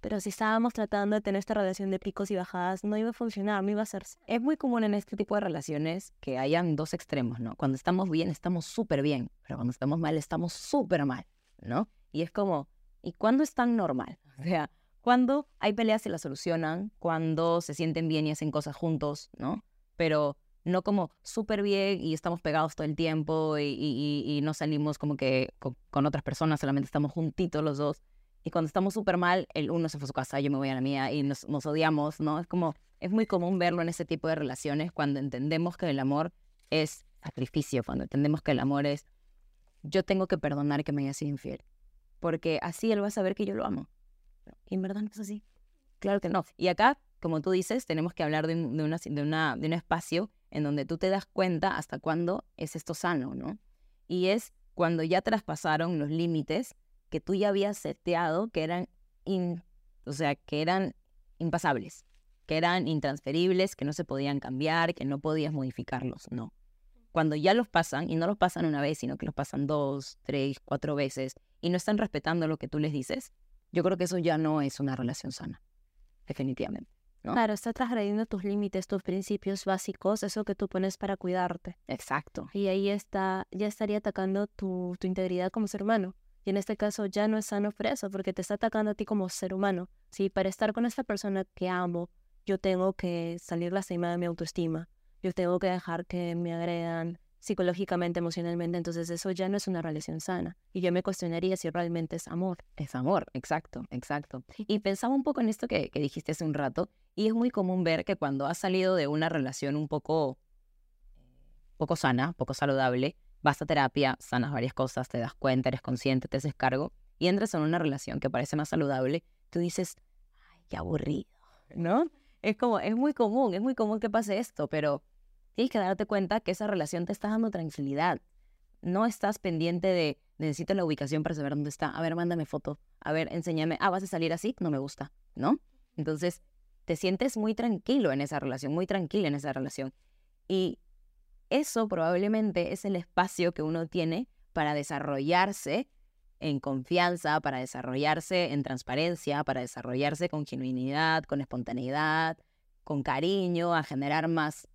Speaker 1: Pero si estábamos tratando de tener esta relación de picos y bajadas, no iba a funcionar, no iba a ser.
Speaker 2: Es muy común en este tipo de relaciones que hayan dos extremos, ¿no? Cuando estamos bien, estamos súper bien, pero cuando estamos mal, estamos súper mal, ¿no? Y es como, ¿y cuándo es tan normal? O sea, cuando hay peleas se las solucionan, cuando se sienten bien y hacen cosas juntos, ¿no? Pero no como súper bien y estamos pegados todo el tiempo y, no salimos como que con, otras personas, solamente estamos juntitos los dos. Y cuando estamos súper mal, el uno se fue a su casa, yo me voy a la mía y nos, nos odiamos, ¿no? Es como, es muy común verlo en ese tipo de relaciones cuando entendemos que el amor es sacrificio, cuando entendemos que el amor es yo tengo que perdonar que me haya sido infiel porque así él va a saber que yo lo amo. Y en verdad no es así. Claro que no. Y acá, como tú dices, tenemos que hablar de, una, de, una, de un espacio en donde tú te das cuenta hasta cuándo es esto sano, ¿no? Y es cuando ya traspasaron los límites que tú ya habías seteado que eran, o sea, que eran impasables, que eran intransferibles, que no se podían cambiar, que no podías modificarlos, no. Cuando ya los pasan, y no los pasan una vez, sino que los pasan dos, tres, cuatro veces, y no están respetando lo que tú les dices, yo creo que eso ya no es una relación sana, definitivamente.
Speaker 1: Claro, está transgrediendo tus límites, tus principios básicos, eso que tú pones para cuidarte.
Speaker 2: Exacto.
Speaker 1: Y ahí está, ya estaría atacando tu, tu integridad como ser humano. Y en este caso ya no es sano eso, porque te está atacando a ti como ser humano. Sí, para estar con esta persona que amo, yo tengo que salir lastimada de mi autoestima, yo tengo que dejar que me agredan psicológicamente, emocionalmente, entonces eso ya no es una relación sana. Y yo me cuestionaría si realmente es amor.
Speaker 2: Es amor, exacto, exacto. Y pensaba un poco en esto que, que dijiste hace un rato, y es muy común ver que cuando has salido de una relación un poco, poco sana, poco saludable, vas a terapia, sanas varias cosas, te das cuenta, eres consciente, te haces cargo, y entras en una relación que parece más saludable, tú dices, ay, qué aburrido, ¿no? Es como, es muy común, es muy común que pase esto, pero tienes que darte cuenta que esa relación te está dando tranquilidad. No estás pendiente de necesito la ubicación para saber dónde está. A ver, mándame foto. A ver, enséñame. Ah, vas a salir así, no me gusta, ¿no? Entonces, te sientes muy tranquilo en esa relación, muy tranquila en esa relación. Y eso probablemente es el espacio que uno tiene para desarrollarse en confianza, para desarrollarse en transparencia, para desarrollarse con genuinidad, con espontaneidad, con cariño, a generar más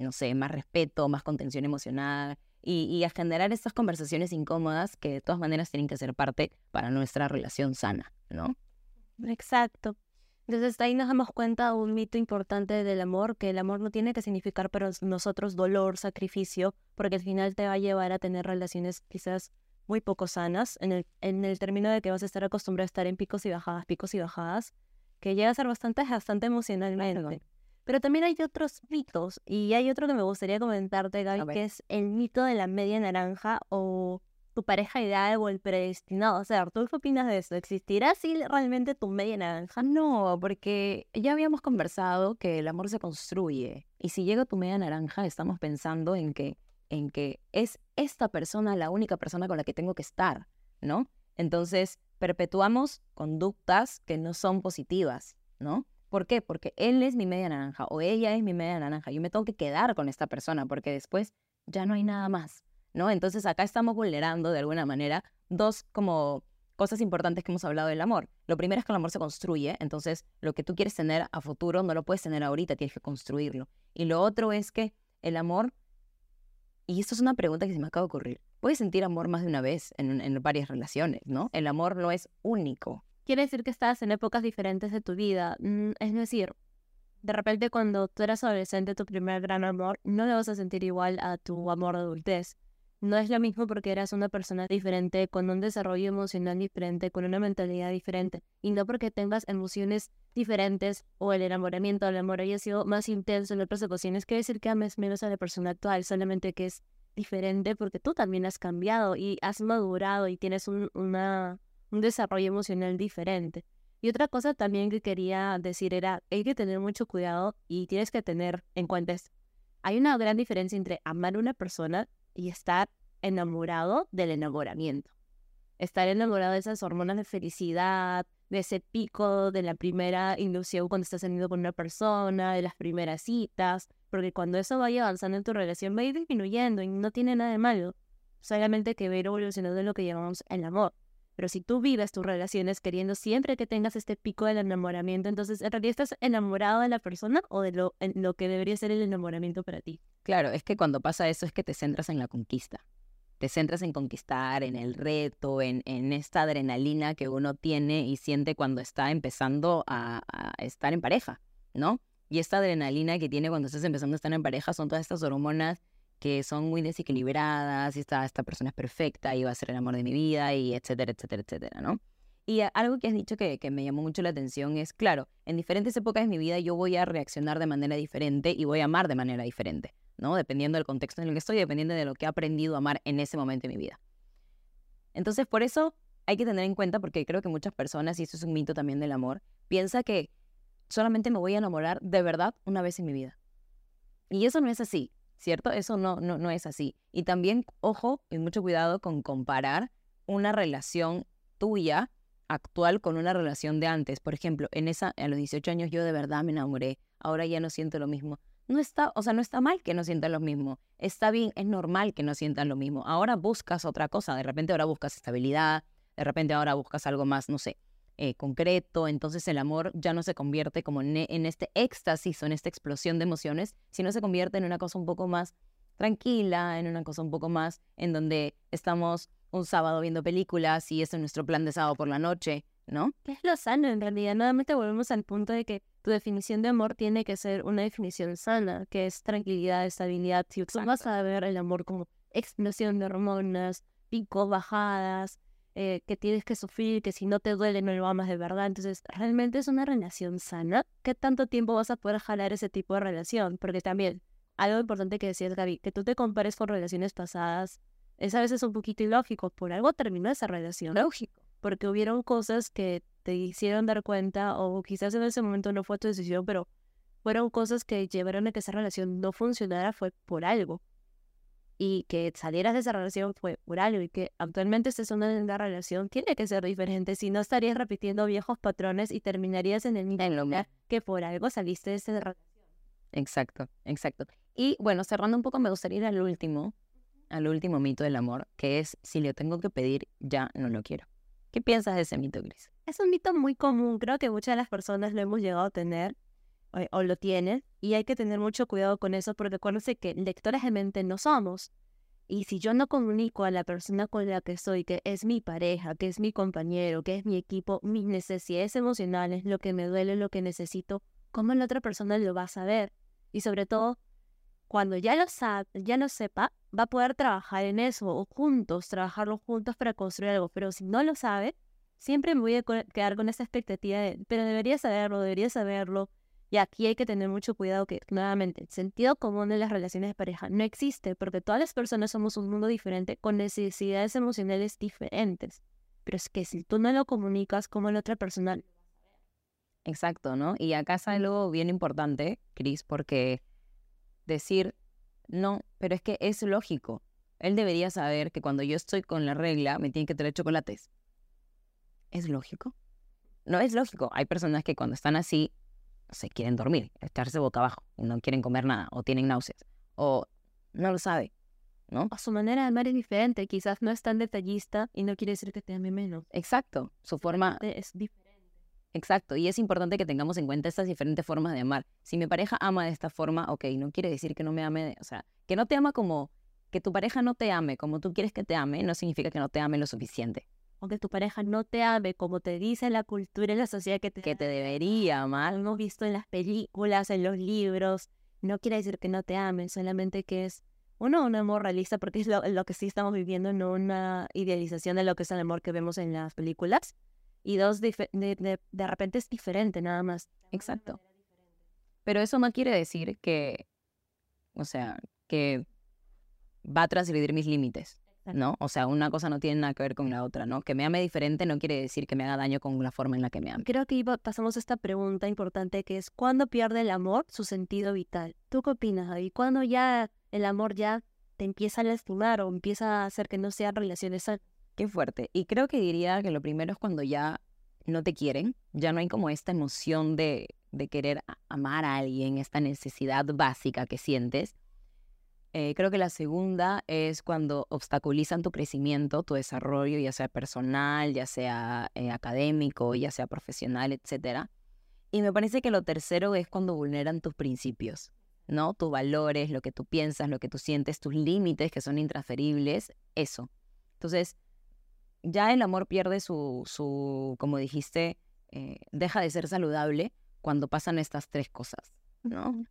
Speaker 2: no sé, más respeto, más contención emocional y, a generar estas conversaciones incómodas que de todas maneras tienen que ser parte para nuestra relación sana, ¿no?
Speaker 1: Exacto. Entonces ahí nos damos cuenta de un mito importante del amor, que el amor no tiene que significar para nosotros dolor, sacrificio, porque al final te va a llevar a tener relaciones quizás muy poco sanas, en el, en el término de que vas a estar acostumbrado a estar en picos y bajadas, picos y bajadas, que llega a ser bastante, bastante emocionalmente. Pero también hay otros mitos, y hay otro que me gustaría comentarte, Gaby, que es el mito de la media naranja o tu pareja ideal o el predestinado a ser. ¿Tú qué opinas de eso? ¿Existirá así realmente tu media naranja?
Speaker 2: No, porque ya habíamos conversado que el amor se construye. Y si llega tu media naranja, estamos pensando en que, en que es esta persona la única persona con la que tengo que estar, ¿no? Entonces, perpetuamos conductas que no son positivas, ¿no? ¿Por qué? Porque él es mi media naranja o ella es mi media naranja. Yo me tengo que quedar con esta persona porque después ya no hay nada más, ¿no? Entonces acá estamos vulnerando de alguna manera dos como cosas importantes que hemos hablado del amor. Lo primero es que el amor se construye, entonces lo que tú quieres tener a futuro no lo puedes tener ahorita, tienes que construirlo. Y lo otro es que el amor, y esto es una pregunta que se me acaba de ocurrir, puedes sentir amor más de una vez en, en varias relaciones, ¿no? El amor no es único
Speaker 1: quiere decir que estás en épocas diferentes de tu vida. Mm, es decir, de repente cuando tú eras adolescente, tu primer gran amor, no le vas a sentir igual a tu amor de adultez. No es lo mismo porque eras una persona diferente, con un desarrollo emocional diferente, con una mentalidad diferente. Y no porque tengas emociones diferentes o el enamoramiento el amor haya sido más intenso en otras ocasiones, quiere decir que ames menos a la persona actual, solamente que es diferente porque tú también has cambiado y has madurado y tienes una un desarrollo emocional diferente. Y otra cosa también que quería decir era, hay que tener mucho cuidado y tienes que tener en cuenta, hay una gran diferencia entre amar a una persona y estar enamorado del enamoramiento. Estar enamorado de esas hormonas de felicidad, de ese pico de la primera ilusión cuando estás saliendo con una persona, de las primeras citas, porque cuando eso vaya avanzando en tu relación va a ir disminuyendo y no tiene nada de malo. Solamente que ver evolucionando en lo que llamamos el amor. Pero si tú vives tus relaciones queriendo siempre que tengas este pico del enamoramiento, entonces en realidad estás enamorado de la persona o de lo, en lo que debería ser el enamoramiento para ti.
Speaker 2: Claro, es que cuando pasa eso es que te centras en la conquista. Te centras en conquistar, en el reto, en, en esta adrenalina que uno tiene y siente cuando está empezando a, a estar en pareja, ¿no? Y esta adrenalina que tiene cuando estás empezando a estar en pareja son todas estas hormonas que son muy desequilibradas, y esta, esta persona es perfecta y va a ser el amor de mi vida, y etcétera, etcétera, etcétera, ¿no? Y algo que has dicho que, que, me llamó mucho la atención es, claro, en diferentes épocas de mi vida yo voy a reaccionar de manera diferente y voy a amar de manera diferente, ¿no? Dependiendo del contexto en el que estoy, dependiendo de lo que he aprendido a amar en ese momento de mi vida. Entonces, por eso hay que tener en cuenta, porque creo que muchas personas, y eso es un mito también del amor, piensa que solamente me voy a enamorar de verdad una vez en mi vida. Y eso no es así. ¿Cierto? Eso no, no, no es así. Y también, ojo, y mucho cuidado con comparar una relación tuya actual con una relación de antes. Por ejemplo, en esa, a los 18 años yo de verdad me enamoré, ahora ya no siento lo mismo. No está, o sea, no está mal que no sientan lo mismo. Está bien, es normal que no sientan lo mismo. Ahora buscas otra cosa, de repente ahora buscas estabilidad, de repente ahora buscas algo más, no sé, eh, concreto, entonces el amor ya no se convierte como en, en, este éxtasis o en esta explosión de emociones, sino se convierte en una cosa un poco más tranquila, en una cosa un poco más en donde estamos un sábado viendo películas y ese es nuestro plan de sábado por la noche, ¿no?
Speaker 1: ¿Qué es lo sano en realidad? Nuevamente volvemos al punto de que tu definición de amor tiene que ser una definición sana, que es tranquilidad, estabilidad. Si tú vas a ver el amor como explosión de hormonas, picos, bajadas, eh, que tienes que sufrir, que si no te duele no lo amas de verdad. Entonces, ¿realmente es una relación sana? ¿Qué tanto tiempo vas a poder jalar ese tipo de relación? Porque también, algo importante que decías, Gaby, que tú te compares con relaciones pasadas, es a veces un poquito ilógico. Por algo terminó esa relación.
Speaker 3: Lógico.
Speaker 1: Porque hubieron cosas que te hicieron dar cuenta, o quizás en ese momento no fue tu decisión, pero fueron cosas que llevaron a que esa relación no funcionara, fue por algo y que salieras de esa relación fue por algo y que actualmente estés en una relación tiene que ser diferente, si no estarías repitiendo viejos patrones y terminarías en el mismo lugar que por algo saliste de esa relación.
Speaker 2: Exacto, exacto. Y bueno, cerrando un poco, me gustaría ir al último, al último mito del amor, que es si lo tengo que pedir, ya no lo quiero. ¿Qué piensas de ese mito, Gris?
Speaker 1: Es un mito muy común, creo que muchas de las personas lo hemos llegado a tener o, lo tienen, y hay que tener mucho cuidado con eso porque acuérdense que lectores de mente no somos. Y si yo no comunico a la persona con la que soy, que es mi pareja, que es mi compañero, que es mi equipo, mis necesidades emocionales, lo que me duele, lo que necesito, ¿cómo la otra persona lo va a saber? Y sobre todo, cuando ya lo sabe, ya lo sepa, va a poder trabajar en eso o juntos, trabajarlo juntos para construir algo. Pero si no lo sabe, siempre me voy a quedar con esa expectativa de, pero debería saberlo, debería saberlo, y aquí hay que tener mucho cuidado que, nuevamente, el sentido común de las relaciones de pareja no existe porque todas las personas somos un mundo diferente con necesidades emocionales diferentes. Pero es que si tú no lo comunicas, como la otra persona
Speaker 2: Exacto, ¿no? Y acá es algo bien importante, Cris, porque decir, no, pero es que es lógico. Él debería saber que cuando yo estoy con la regla, me tienen que traer chocolates. ¿Es lógico? No es lógico. Hay personas que cuando están así se quieren dormir, estarse boca abajo, no quieren comer nada, o tienen náuseas, o no lo sabe, ¿no?
Speaker 1: A su manera de amar es diferente, quizás no es tan detallista y no quiere decir que te ame menos.
Speaker 2: Exacto, su forma
Speaker 1: es diferente.
Speaker 2: Exacto, y es importante que tengamos en cuenta estas diferentes formas de amar. Si mi pareja ama de esta forma, ok, no quiere decir que no me ame, o sea, que no te ama como, que tu pareja no te ame como tú quieres que te ame, no significa que no te ame lo suficiente
Speaker 1: o que tu pareja no te ame como te dice la cultura y la sociedad que te,
Speaker 2: que te debería amar.
Speaker 1: Hemos visto en las películas, en los libros. No quiere decir que no te amen, solamente que es, uno, un amor realista, porque es lo, que sí estamos viviendo, no una idealización de lo que es el amor que vemos en las películas. Y dos, de, de, de repente es diferente, nada más.
Speaker 2: Exacto. Pero eso no quiere decir que, o sea, que va a transgredir mis límites. ¿No? O sea, una cosa no tiene nada que ver con la otra, ¿no? Que me ame diferente no quiere decir que me haga daño con la forma en la que me ame.
Speaker 1: Creo que pasamos a esta pregunta importante que es ¿cuándo pierde el amor su sentido vital? ¿Tú qué opinas, David? ¿Cuándo ya el amor ya te empieza a lastimar o empieza a hacer que no sean relaciones sanas?
Speaker 2: Qué fuerte. Y creo que diría que lo primero es cuando ya no te quieren, ya no hay como esta emoción de, de querer amar a alguien, esta necesidad básica que sientes. Eh, creo que la segunda es cuando obstaculizan tu crecimiento, tu desarrollo, ya sea personal, ya sea eh, académico, ya sea profesional, etc. Y me parece que lo tercero es cuando vulneran tus principios, ¿no? Tus valores, lo que tú piensas, lo que tú sientes, tus límites que son intransferibles, eso. Entonces, ya el amor pierde su, su como dijiste, eh, deja de ser saludable cuando pasan estas tres cosas, ¿no?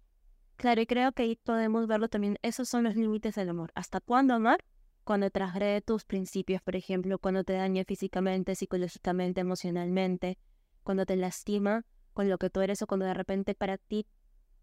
Speaker 1: Claro, y creo que ahí podemos verlo también. Esos son los límites del amor. ¿Hasta cuándo amar? Cuando transgrede tus principios, por ejemplo, cuando te daña físicamente, psicológicamente, emocionalmente, cuando te lastima con lo que tú eres o cuando de repente para ti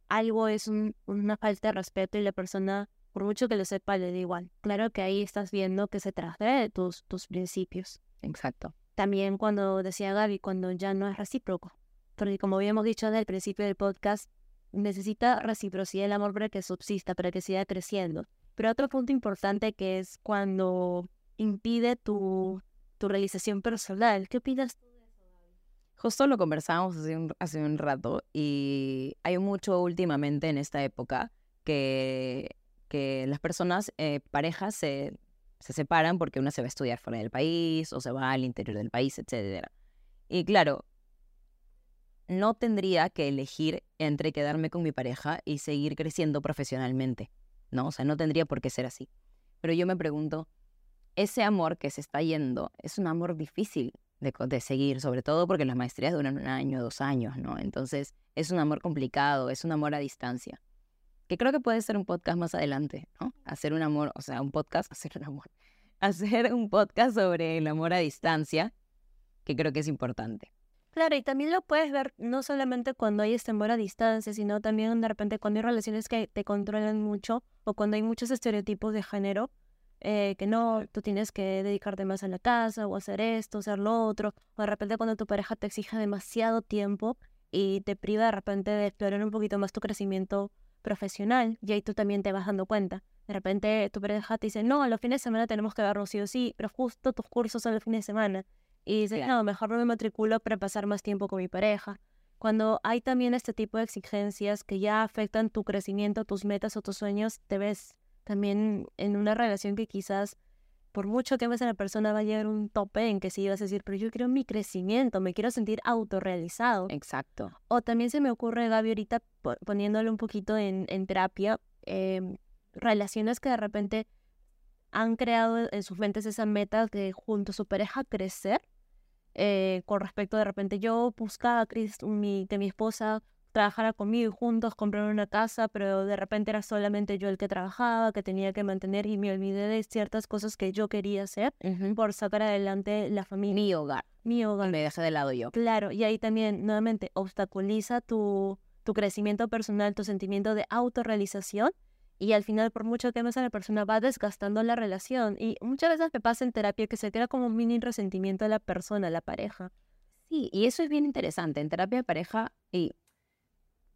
Speaker 1: algo es una falta de respeto y la persona, por mucho que lo sepa, le da igual. Claro que ahí estás viendo que se transgrede tus, tus principios.
Speaker 2: Exacto.
Speaker 1: También cuando decía Gaby, cuando ya no es recíproco. Porque como habíamos dicho desde el principio del podcast, necesita reciprocidad el amor para que subsista, para que siga creciendo. Pero otro punto importante que es cuando impide tu, tu realización personal. ¿Qué opinas tú de eso,
Speaker 2: Justo lo conversábamos hace un, hace un rato y hay mucho últimamente en esta época que, que las personas, eh, parejas, se, se separan porque una se va a estudiar fuera del país o se va al interior del país, etc. Y claro, no tendría que elegir entre quedarme con mi pareja y seguir creciendo profesionalmente, ¿no? O sea, no tendría por qué ser así. Pero yo me pregunto, ese amor que se está yendo es un amor difícil, de, de seguir, sobre todo porque las maestrías duran un año, dos años, ¿no? Entonces es un amor complicado, es un amor a distancia. Que creo que puede ser un podcast más adelante, ¿no? Hacer un amor, o sea, un podcast, hacer un amor, hacer un podcast sobre el amor a distancia, que creo que es importante.
Speaker 1: Claro, y también lo puedes ver no solamente cuando hay este amor a distancia, sino también de repente cuando hay relaciones que te controlan mucho o cuando hay muchos estereotipos de género, eh, que no, tú tienes que dedicarte más a la casa o hacer esto, hacer lo otro, o de repente cuando tu pareja te exija demasiado tiempo y te priva de repente de explorar un poquito más tu crecimiento profesional, y ahí tú también te vas dando cuenta. De repente tu pareja te dice, no, los fines de semana tenemos que vernos sí o sí, pero justo tus cursos son los fines de semana. Y dices, no, mejor no me matriculo para pasar más tiempo con mi pareja. Cuando hay también este tipo de exigencias que ya afectan tu crecimiento, tus metas o tus sueños, te ves también en una relación que quizás por mucho que veas a la persona va a llegar un tope en que sí vas a decir, pero yo quiero mi crecimiento, me quiero sentir autorrealizado.
Speaker 2: Exacto.
Speaker 1: O también se me ocurre, Gaby, ahorita poniéndolo un poquito en, terapia, em, relaciones que de repente han creado en sus mentes esa meta de junto a su pareja crecer eh, con respecto de repente yo buscaba mi, que mi esposa trabajara conmigo y juntos comprar una casa, pero de repente era solamente yo el que trabajaba, que tenía que mantener y me olvidé de ciertas cosas que yo quería hacer por sacar adelante la familia.
Speaker 2: Mi hogar.
Speaker 1: Mi hogar.
Speaker 2: Me dejé de lado yo.
Speaker 1: Claro, y ahí también nuevamente obstaculiza tu, tu crecimiento personal, tu sentimiento de autorrealización y al final, por mucho que ames a la persona, va desgastando la relación. Y muchas veces me pasa en terapia que se crea como un mini resentimiento de la persona, la pareja.
Speaker 2: Sí, y eso es bien interesante. En terapia de pareja, y,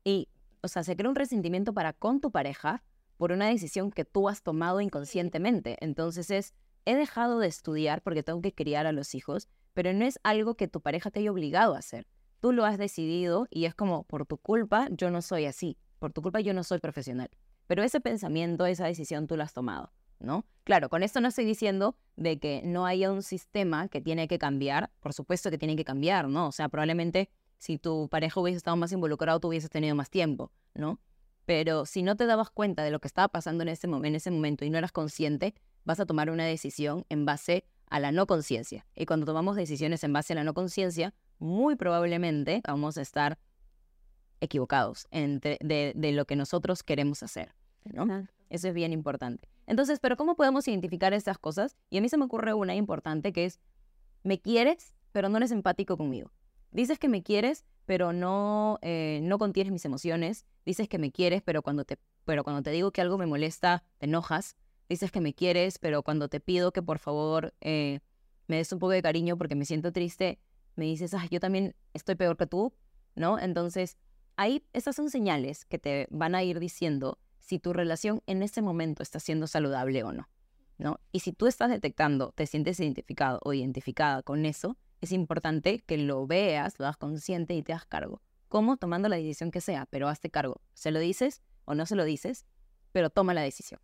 Speaker 2: y, o sea, se crea un resentimiento para con tu pareja por una decisión que tú has tomado inconscientemente. Entonces es, he dejado de estudiar porque tengo que criar a los hijos, pero no es algo que tu pareja te haya obligado a hacer. Tú lo has decidido y es como, por tu culpa, yo no soy así. Por tu culpa, yo no soy profesional. Pero ese pensamiento, esa decisión tú la has tomado, ¿no? Claro, con esto no estoy diciendo de que no haya un sistema que tiene que cambiar, por supuesto que tiene que cambiar, ¿no? O sea, probablemente si tu pareja hubiese estado más involucrado, tú hubieses tenido más tiempo, ¿no? Pero si no te dabas cuenta de lo que estaba pasando en ese, en ese momento y no eras consciente, vas a tomar una decisión en base a la no conciencia. Y cuando tomamos decisiones en base a la no conciencia, muy probablemente vamos a estar equivocados entre, de, lo que nosotros queremos hacer. ¿No? Eso es bien importante. Entonces, ¿pero cómo podemos identificar estas cosas? Y a mí se me ocurre una importante que es, me quieres, pero no eres empático conmigo. Dices que me quieres, pero no, eh, no contienes mis emociones. Dices que me quieres, pero cuando, te, pero cuando te digo que algo me molesta, te enojas. Dices que me quieres, pero cuando te pido que por favor eh, me des un poco de cariño porque me siento triste, me dices, ah, yo también estoy peor que tú, ¿no? Entonces, ahí esas son señales que te van a ir diciendo si tu relación en ese momento está siendo saludable o no. ¿no? Y si tú estás detectando, te sientes identificado o identificada con eso, es importante que lo veas, lo hagas consciente y te hagas cargo. ¿Cómo? Tomando la decisión que sea, pero hazte cargo. ¿Se lo dices o no se lo dices? Pero toma la decisión.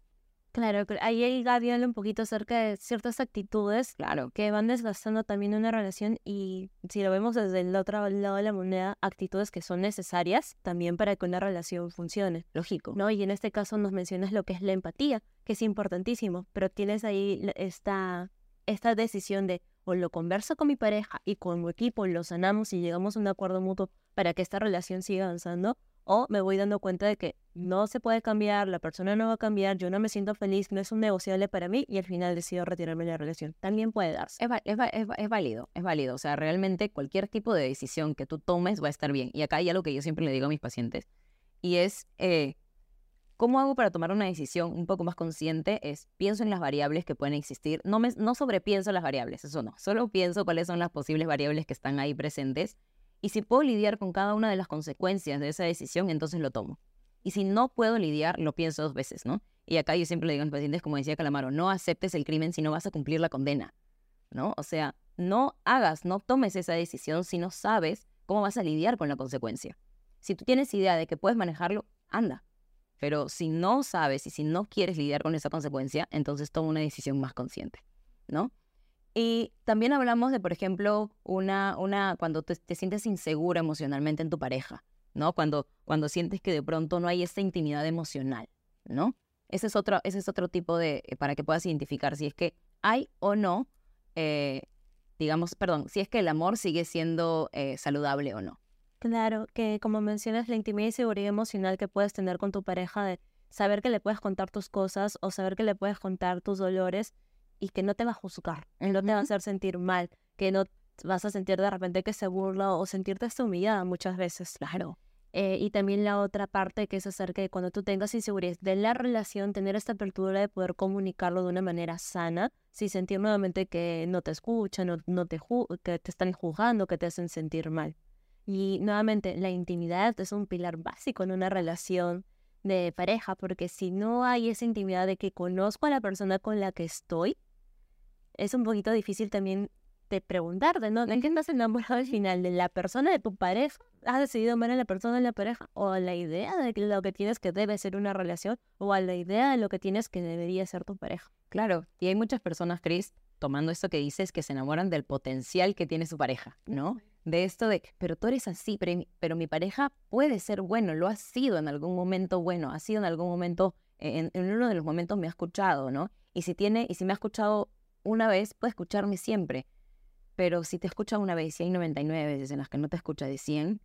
Speaker 1: Claro, ahí Gaby habla un poquito acerca de ciertas actitudes
Speaker 2: claro.
Speaker 1: que van desgastando también una relación y si lo vemos desde el otro lado de la moneda, actitudes que son necesarias también para que una relación funcione.
Speaker 2: Lógico.
Speaker 1: ¿no? Y en este caso nos mencionas lo que es la empatía, que es importantísimo, pero tienes ahí esta, esta decisión de o lo converso con mi pareja y con mi equipo lo sanamos y llegamos a un acuerdo mutuo para que esta relación siga avanzando, o me voy dando cuenta de que no se puede cambiar, la persona no va a cambiar, yo no me siento feliz, no es un negociable para mí y al final decido retirarme de la relación. También puede darse.
Speaker 2: Es, válido, es válido. O sea, realmente cualquier tipo de decisión que tú tomes va a estar bien. Y acá hay algo que yo siempre le digo a mis pacientes y es, eh, ¿cómo hago para tomar una decisión un poco más consciente? Es, pienso en las variables que pueden existir. No, me, no sobrepienso las variables, eso no. Solo pienso cuáles son las posibles variables que están ahí presentes y si puedo lidiar con cada una de las consecuencias de esa decisión, entonces lo tomo. Y si no puedo lidiar, lo pienso dos veces, ¿no? Y acá yo siempre le digo a mis pacientes, como decía Calamaro, no aceptes el crimen si no vas a cumplir la condena, ¿no? O sea, no hagas, no tomes esa decisión si no sabes cómo vas a lidiar con la consecuencia. Si tú tienes idea de que puedes manejarlo, anda. Pero si no sabes y si no quieres lidiar con esa consecuencia, entonces toma una decisión más consciente, ¿no? Y también hablamos de, por ejemplo, una, una, cuando te, sientes insegura emocionalmente en tu pareja, ¿no? Cuando, cuando sientes que de pronto no hay esta intimidad emocional, ¿no? Ese es otro, ese es otro tipo de, eh, para que puedas identificar si es que hay o no eh, digamos, perdón, si es que el amor sigue siendo eh, saludable o no.
Speaker 1: Claro, que como mencionas, la intimidad y seguridad emocional que puedes tener con tu pareja, de saber que le puedes contar tus cosas o saber que le puedes contar tus dolores y que no te va a juzgar, no te va a hacer sentir mal, que no vas a sentir de repente que se burla o sentirte hasta humillada muchas veces.
Speaker 2: Claro.
Speaker 1: Eh, y también la otra parte que es acerca de cuando tú tengas inseguridad de la relación, tener esta apertura de poder comunicarlo de una manera sana, sin sentir nuevamente que no te escuchan, no, no te que te están juzgando, que te hacen sentir mal. Y nuevamente, la intimidad es un pilar básico en una relación de pareja, porque si no hay esa intimidad de que conozco a la persona con la que estoy, es un poquito difícil también de preguntarte, ¿no? ¿De qué estás enamorado al final? ¿De la persona de tu pareja? ¿Has decidido amar a la persona de la pareja? ¿O a la idea de lo que tienes que debe ser una relación? ¿O a la idea de lo que tienes que debería ser tu pareja?
Speaker 2: Claro, y hay muchas personas, Chris, tomando esto que dices, que se enamoran del potencial que tiene su pareja, ¿no? De esto de, pero tú eres así, pero mi, pareja puede ser bueno, lo ha sido en algún momento bueno, ha sido en algún momento, en, en uno de los momentos me ha escuchado, ¿no? Y si tiene, y si me ha escuchado una vez, puede escucharme siempre pero si te escucha una vez y hay 99 veces en las que no te escucha de 100,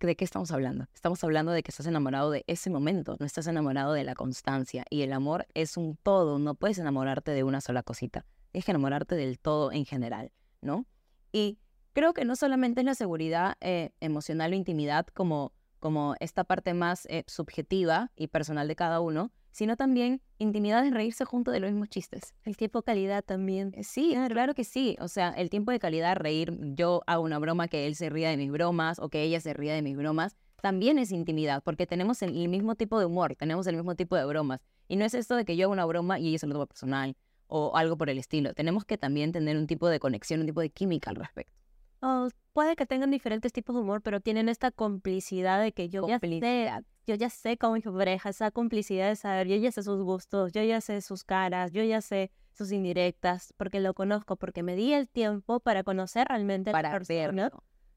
Speaker 2: ¿de qué estamos hablando? Estamos hablando de que estás enamorado de ese momento, no estás enamorado de la constancia. Y el amor es un todo, no puedes enamorarte de una sola cosita, tienes que enamorarte del todo en general, ¿no? Y creo que no solamente es la seguridad eh, emocional o intimidad como, como esta parte más eh, subjetiva y personal de cada uno, sino también intimidad en reírse junto de los mismos chistes.
Speaker 1: El tiempo de calidad también.
Speaker 2: Eh, sí, claro que sí. O sea, el tiempo de calidad, reír, yo hago una broma que él se ría de mis bromas o que ella se ría de mis bromas, también es intimidad, porque tenemos el, mismo tipo de humor, tenemos el mismo tipo de bromas. Y no es esto de que yo hago una broma y ella se lo toma personal o algo por el estilo. Tenemos que también tener un tipo de conexión, un tipo de química al respecto.
Speaker 1: Oh, puede que tengan diferentes tipos de humor, pero tienen esta complicidad de que yo ya sé, yo ya sé cómo mi pareja, esa complicidad de saber, yo ya sé sus gustos, yo ya sé sus caras, yo ya sé sus indirectas, porque lo conozco, porque me di el tiempo para conocer realmente
Speaker 2: para a la persona.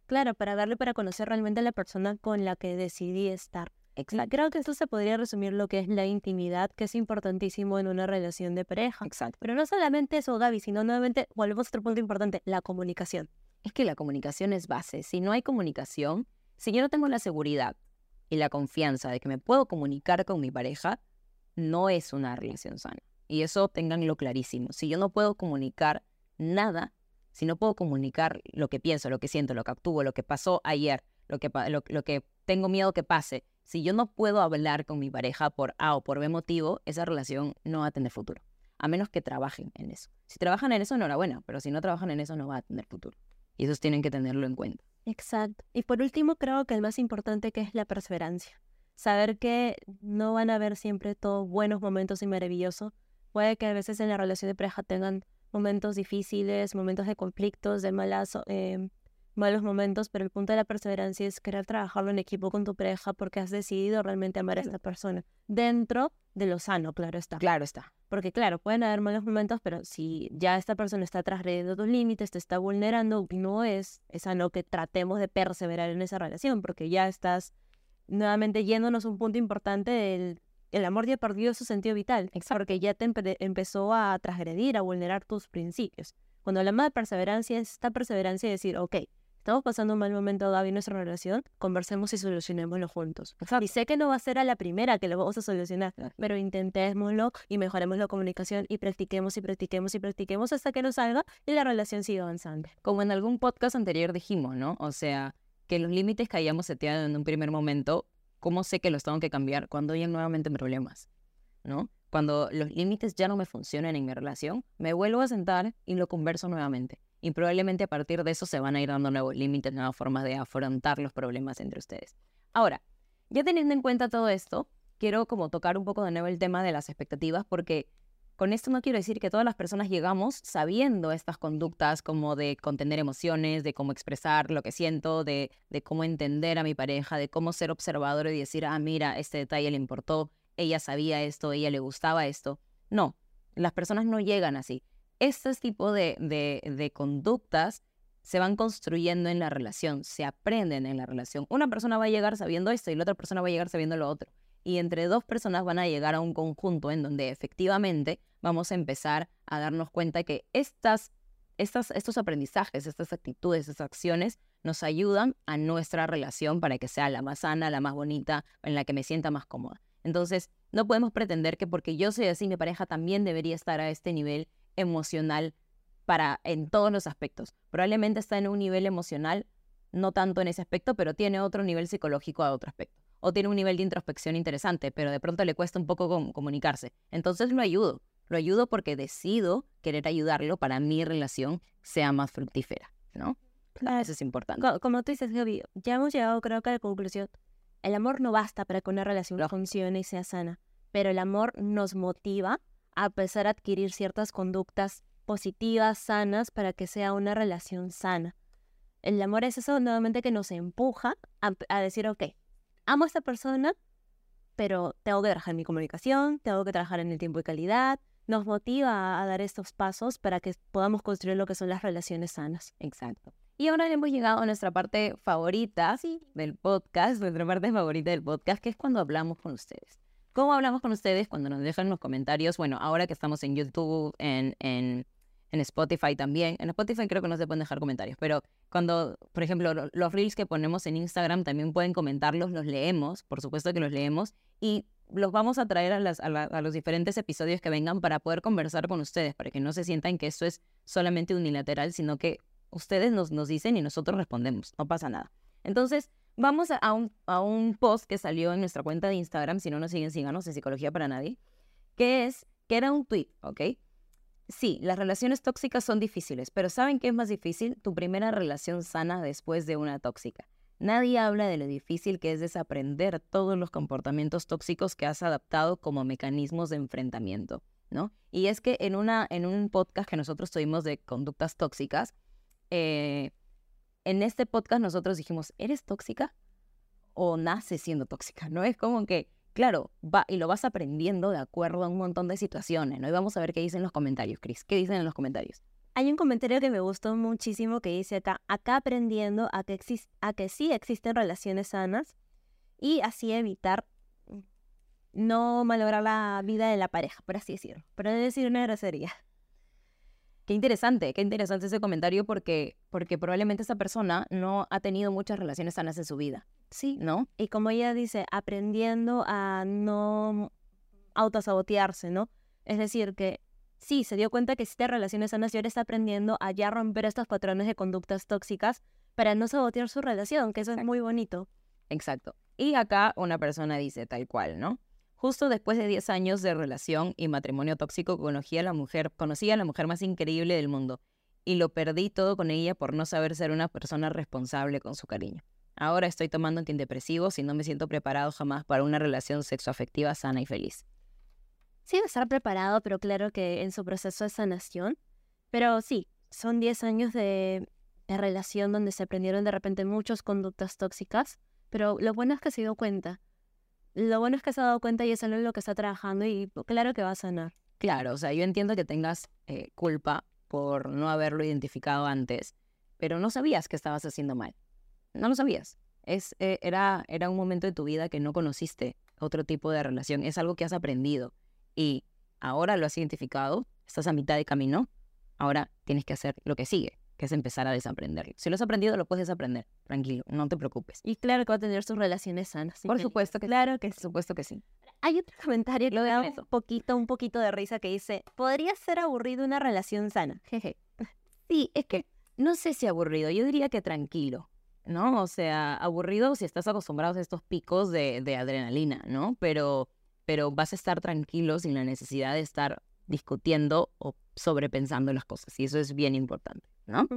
Speaker 1: Claro, para darle para conocer realmente a la persona con la que decidí estar. Exacto. Creo que esto se podría resumir lo que es la intimidad, que es importantísimo en una relación de pareja.
Speaker 2: Exacto.
Speaker 1: Pero no solamente eso, Gaby, sino nuevamente, volvemos a otro punto importante, la comunicación
Speaker 2: es que la comunicación es base. Si no hay comunicación, si yo no tengo la seguridad y la confianza de que me puedo comunicar con mi pareja, no es una relación sana. Y eso tenganlo clarísimo. Si yo no puedo comunicar nada, si no puedo comunicar lo que pienso, lo que siento, lo que actúo, lo que pasó ayer, lo que, lo, lo que tengo miedo que pase, si yo no puedo hablar con mi pareja por A o por B motivo, esa relación no va a tener futuro. A menos que trabajen en eso. Si trabajan en eso, enhorabuena, pero si no trabajan en eso, no va a tener futuro. Y esos tienen que tenerlo en cuenta.
Speaker 1: Exacto. Y por último, creo que el más importante que es la perseverancia. Saber que no van a haber siempre todos buenos momentos y maravillosos. Puede que a veces en la relación de pareja tengan momentos difíciles, momentos de conflictos, de malas, eh, malos momentos, pero el punto de la perseverancia es querer trabajarlo en equipo con tu pareja porque has decidido realmente amar a esta persona. Dentro de lo sano, claro está.
Speaker 2: Claro está.
Speaker 1: Porque claro, pueden haber malos momentos, pero si ya esta persona está transgrediendo tus límites, te está vulnerando, no es, sano que tratemos de perseverar en esa relación, porque ya estás nuevamente yéndonos un punto importante del el amor ya perdido su sentido vital, Exacto. porque ya te empezó a transgredir, a vulnerar tus principios. Cuando hablamos de perseverancia, es esta perseverancia de decir, ok, estamos pasando un mal momento, Gaby, en nuestra relación, conversemos y solucionémoslo juntos. Y sé que no va a ser a la primera que lo vamos a solucionar, pero intentémoslo y mejoremos la comunicación y practiquemos y practiquemos y practiquemos hasta que nos salga y la relación siga avanzando.
Speaker 2: Como en algún podcast anterior dijimos, ¿no? O sea, que los límites que hayamos seteado en un primer momento, ¿cómo sé que los tengo que cambiar cuando hay nuevamente problemas? ¿No? Cuando los límites ya no me funcionan en mi relación, me vuelvo a sentar y lo converso nuevamente y probablemente a partir de eso se van a ir dando nuevos límites, nuevas formas de afrontar los problemas entre ustedes. Ahora, ya teniendo en cuenta todo esto, quiero como tocar un poco de nuevo el tema de las expectativas porque con esto no quiero decir que todas las personas llegamos sabiendo estas conductas como de contener emociones, de cómo expresar lo que siento, de, de cómo entender a mi pareja, de cómo ser observador y decir, ah, mira, este detalle le importó, ella sabía esto, ella le gustaba esto. No, las personas no llegan así estos tipos de, conductas se van construyendo en la relación, se aprenden en la relación. Una persona va a llegar sabiendo esto y la otra persona va a llegar sabiendo lo otro. Y entre dos personas van a llegar a un conjunto en donde efectivamente vamos a empezar a darnos cuenta que estas, estos aprendizajes, estas actitudes, estas acciones nos ayudan a nuestra relación para que sea la más sana, la más bonita, en la que me sienta más cómoda. Entonces, no podemos pretender que porque yo soy así, mi pareja también debería estar a este nivel emocional para en todos los aspectos. Probablemente está en un nivel emocional, no tanto en ese aspecto, pero tiene otro nivel psicológico a otro aspecto. O tiene un nivel de introspección interesante, pero de pronto le cuesta un poco comunicarse. Entonces lo ayudo. Lo ayudo porque decido querer ayudarlo para mi relación sea más fructífera, ¿no? Eso es importante.
Speaker 1: Como, tú dices, Gaby, ya hemos llegado creo que a la conclusión. El amor no basta para que una relación funcione y sea sana, pero el amor nos motiva a empezar a adquirir ciertas conductas positivas, sanas, para que sea una relación sana. El amor es eso nuevamente que nos empuja a, decir, ok, amo a esta persona, pero tengo que trabajar en mi comunicación, tengo que trabajar en el tiempo y calidad, nos motiva a dar estos pasos para que podamos construir lo que son las relaciones sanas.
Speaker 2: Exacto. Y ahora hemos llegado a nuestra parte favorita del podcast, nuestra parte favorita del podcast, que es cuando hablamos con ustedes. ¿Cómo hablamos con ustedes? Cuando nos dejan los comentarios. Bueno, ahora que estamos en YouTube, en, en, en Spotify también. En Spotify creo que no se pueden dejar comentarios, pero cuando, por ejemplo, los reels que ponemos en Instagram también pueden comentarlos, los leemos, por supuesto que los leemos. Y los vamos a traer a, las, a, los diferentes episodios que vengan para poder conversar con ustedes, para que no se sientan que esto es solamente unilateral, sino que ustedes nos, nos dicen y nosotros respondemos, no pasa nada. Entonces, vamos a un, a un post que salió en nuestra cuenta de Instagram, si no nos siguen, síganos en Psicología para Nadie, que es, que era un tweet, ¿ok? Sí, las relaciones tóxicas son difíciles, pero ¿saben qué es más difícil? Tu primera relación sana después de una tóxica. Nadie habla de lo difícil que es desaprender todos los comportamientos tóxicos que has adaptado como mecanismos de enfrentamiento, ¿no? Y es que en, una, en un podcast que nosotros tuvimos de conductas tóxicas, eh, en este podcast nosotros dijimos, ¿eres tóxica? ¿O naces siendo tóxica? ¿No? Es como que, claro, va y lo vas aprendiendo de acuerdo a un montón de situaciones, ¿no? Y vamos a ver qué dicen los comentarios, Chris. ¿Qué dicen en los comentarios?
Speaker 1: Hay un comentario que me gustó muchísimo que dice acá, acá aprendiendo a que, sí existen relaciones sanas y así evitar no malograr la vida de la pareja, por así decirlo. Pero es decir una grosería.
Speaker 2: Qué interesante, qué interesante ese comentario porque, porque probablemente esa persona no ha tenido muchas relaciones sanas en su vida.
Speaker 1: Sí, ¿no? Y como ella dice, aprendiendo a no autosabotearse, ¿no? Es decir, que sí, se dio cuenta que existen relaciones sanas y ahora está aprendiendo a ya romper estos patrones de conductas tóxicas para no sabotear su relación, que eso es muy bonito.
Speaker 2: Exacto. Y acá una persona dice tal cual, ¿no? Justo después de 10 años de relación y matrimonio tóxico, conocí a la mujer, conocí a la mujer más increíble del mundo y lo perdí todo con ella por no saber ser una persona responsable con su cariño. Ahora estoy tomando antidepresivos y no me siento preparado jamás para una relación sexoafectiva sana y feliz
Speaker 1: sí debe estar preparado, pero claro que en su proceso de sanación. Pero sí, son 10 años de, relación donde se aprendieron de repente muchas conductas tóxicas, pero lo bueno es que se dio cuenta. Lo bueno es que se ha dado cuenta y es algo en lo que está trabajando y claro que va a sanar.
Speaker 2: Claro, o sea, yo entiendo que tengas eh, culpa por no haberlo identificado antes, pero no sabías que estabas haciendo mal. No lo sabías. Es, eh, era, era un momento de tu vida que no conociste otro tipo de relación. Es algo que has aprendido y ahora lo has identificado, estás a mitad de camino, ahora tienes que hacer lo que sigue, que es empezar a desaprenderlo. Si lo has aprendido, lo puedes desaprender, tranquilo, no te preocupes.
Speaker 1: Y claro que va a tener sus relaciones sanas.
Speaker 2: Por supuesto que
Speaker 1: claro que
Speaker 2: Por supuesto que sí.
Speaker 1: Hay otro comentario que lo da un poquito, un poquito de risa que dice, podría ser aburrido una relación sana.
Speaker 2: Jeje. Sí, es que no sé si aburrido, yo diría que tranquilo. ¿no? O sea, aburrido si estás acostumbrado a estos picos de, de adrenalina, ¿no? Pero pero vas a estar tranquilo sin la necesidad de estar discutiendo o sobrepensando las cosas. Y eso es bien importante, ¿no?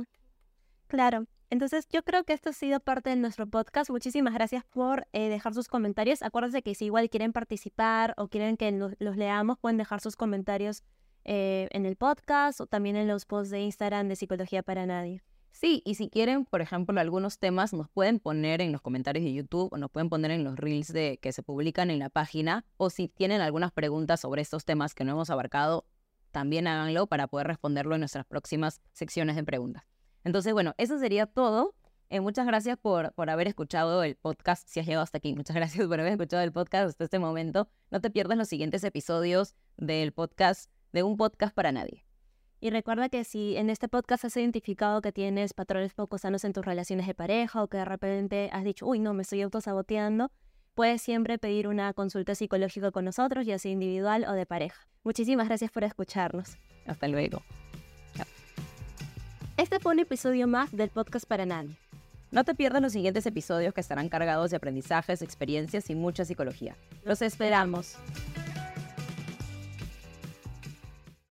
Speaker 1: Claro. Entonces, yo creo que esto ha sido parte de nuestro podcast. Muchísimas gracias por eh, dejar sus comentarios. Acuérdense que si igual quieren participar o quieren que los leamos, pueden dejar sus comentarios eh, en el podcast o también en los posts de Instagram de Psicología para Nadie.
Speaker 2: Sí, y si quieren, por ejemplo, algunos temas nos pueden poner en los comentarios de YouTube o nos pueden poner en los reels de, que se publican en la página o si tienen algunas preguntas sobre estos temas que no hemos abarcado, también háganlo para poder responderlo en nuestras próximas secciones de preguntas. Entonces, bueno, eso sería todo. Eh, muchas gracias por, por haber escuchado el podcast, si has llegado hasta aquí. Muchas gracias por haber escuchado el podcast hasta este momento. No te pierdas los siguientes episodios del podcast, de un podcast para nadie.
Speaker 1: Y recuerda que si en este podcast has identificado que tienes patrones poco sanos en tus relaciones de pareja o que de repente has dicho, uy, no, me estoy autosaboteando, puedes siempre pedir una consulta psicológica con nosotros, ya sea individual o de pareja. Muchísimas gracias por escucharnos.
Speaker 2: Hasta luego.
Speaker 1: Este fue un episodio más del podcast para nadie.
Speaker 2: No te pierdas los siguientes episodios que estarán cargados de aprendizajes, experiencias y mucha psicología.
Speaker 1: Los esperamos.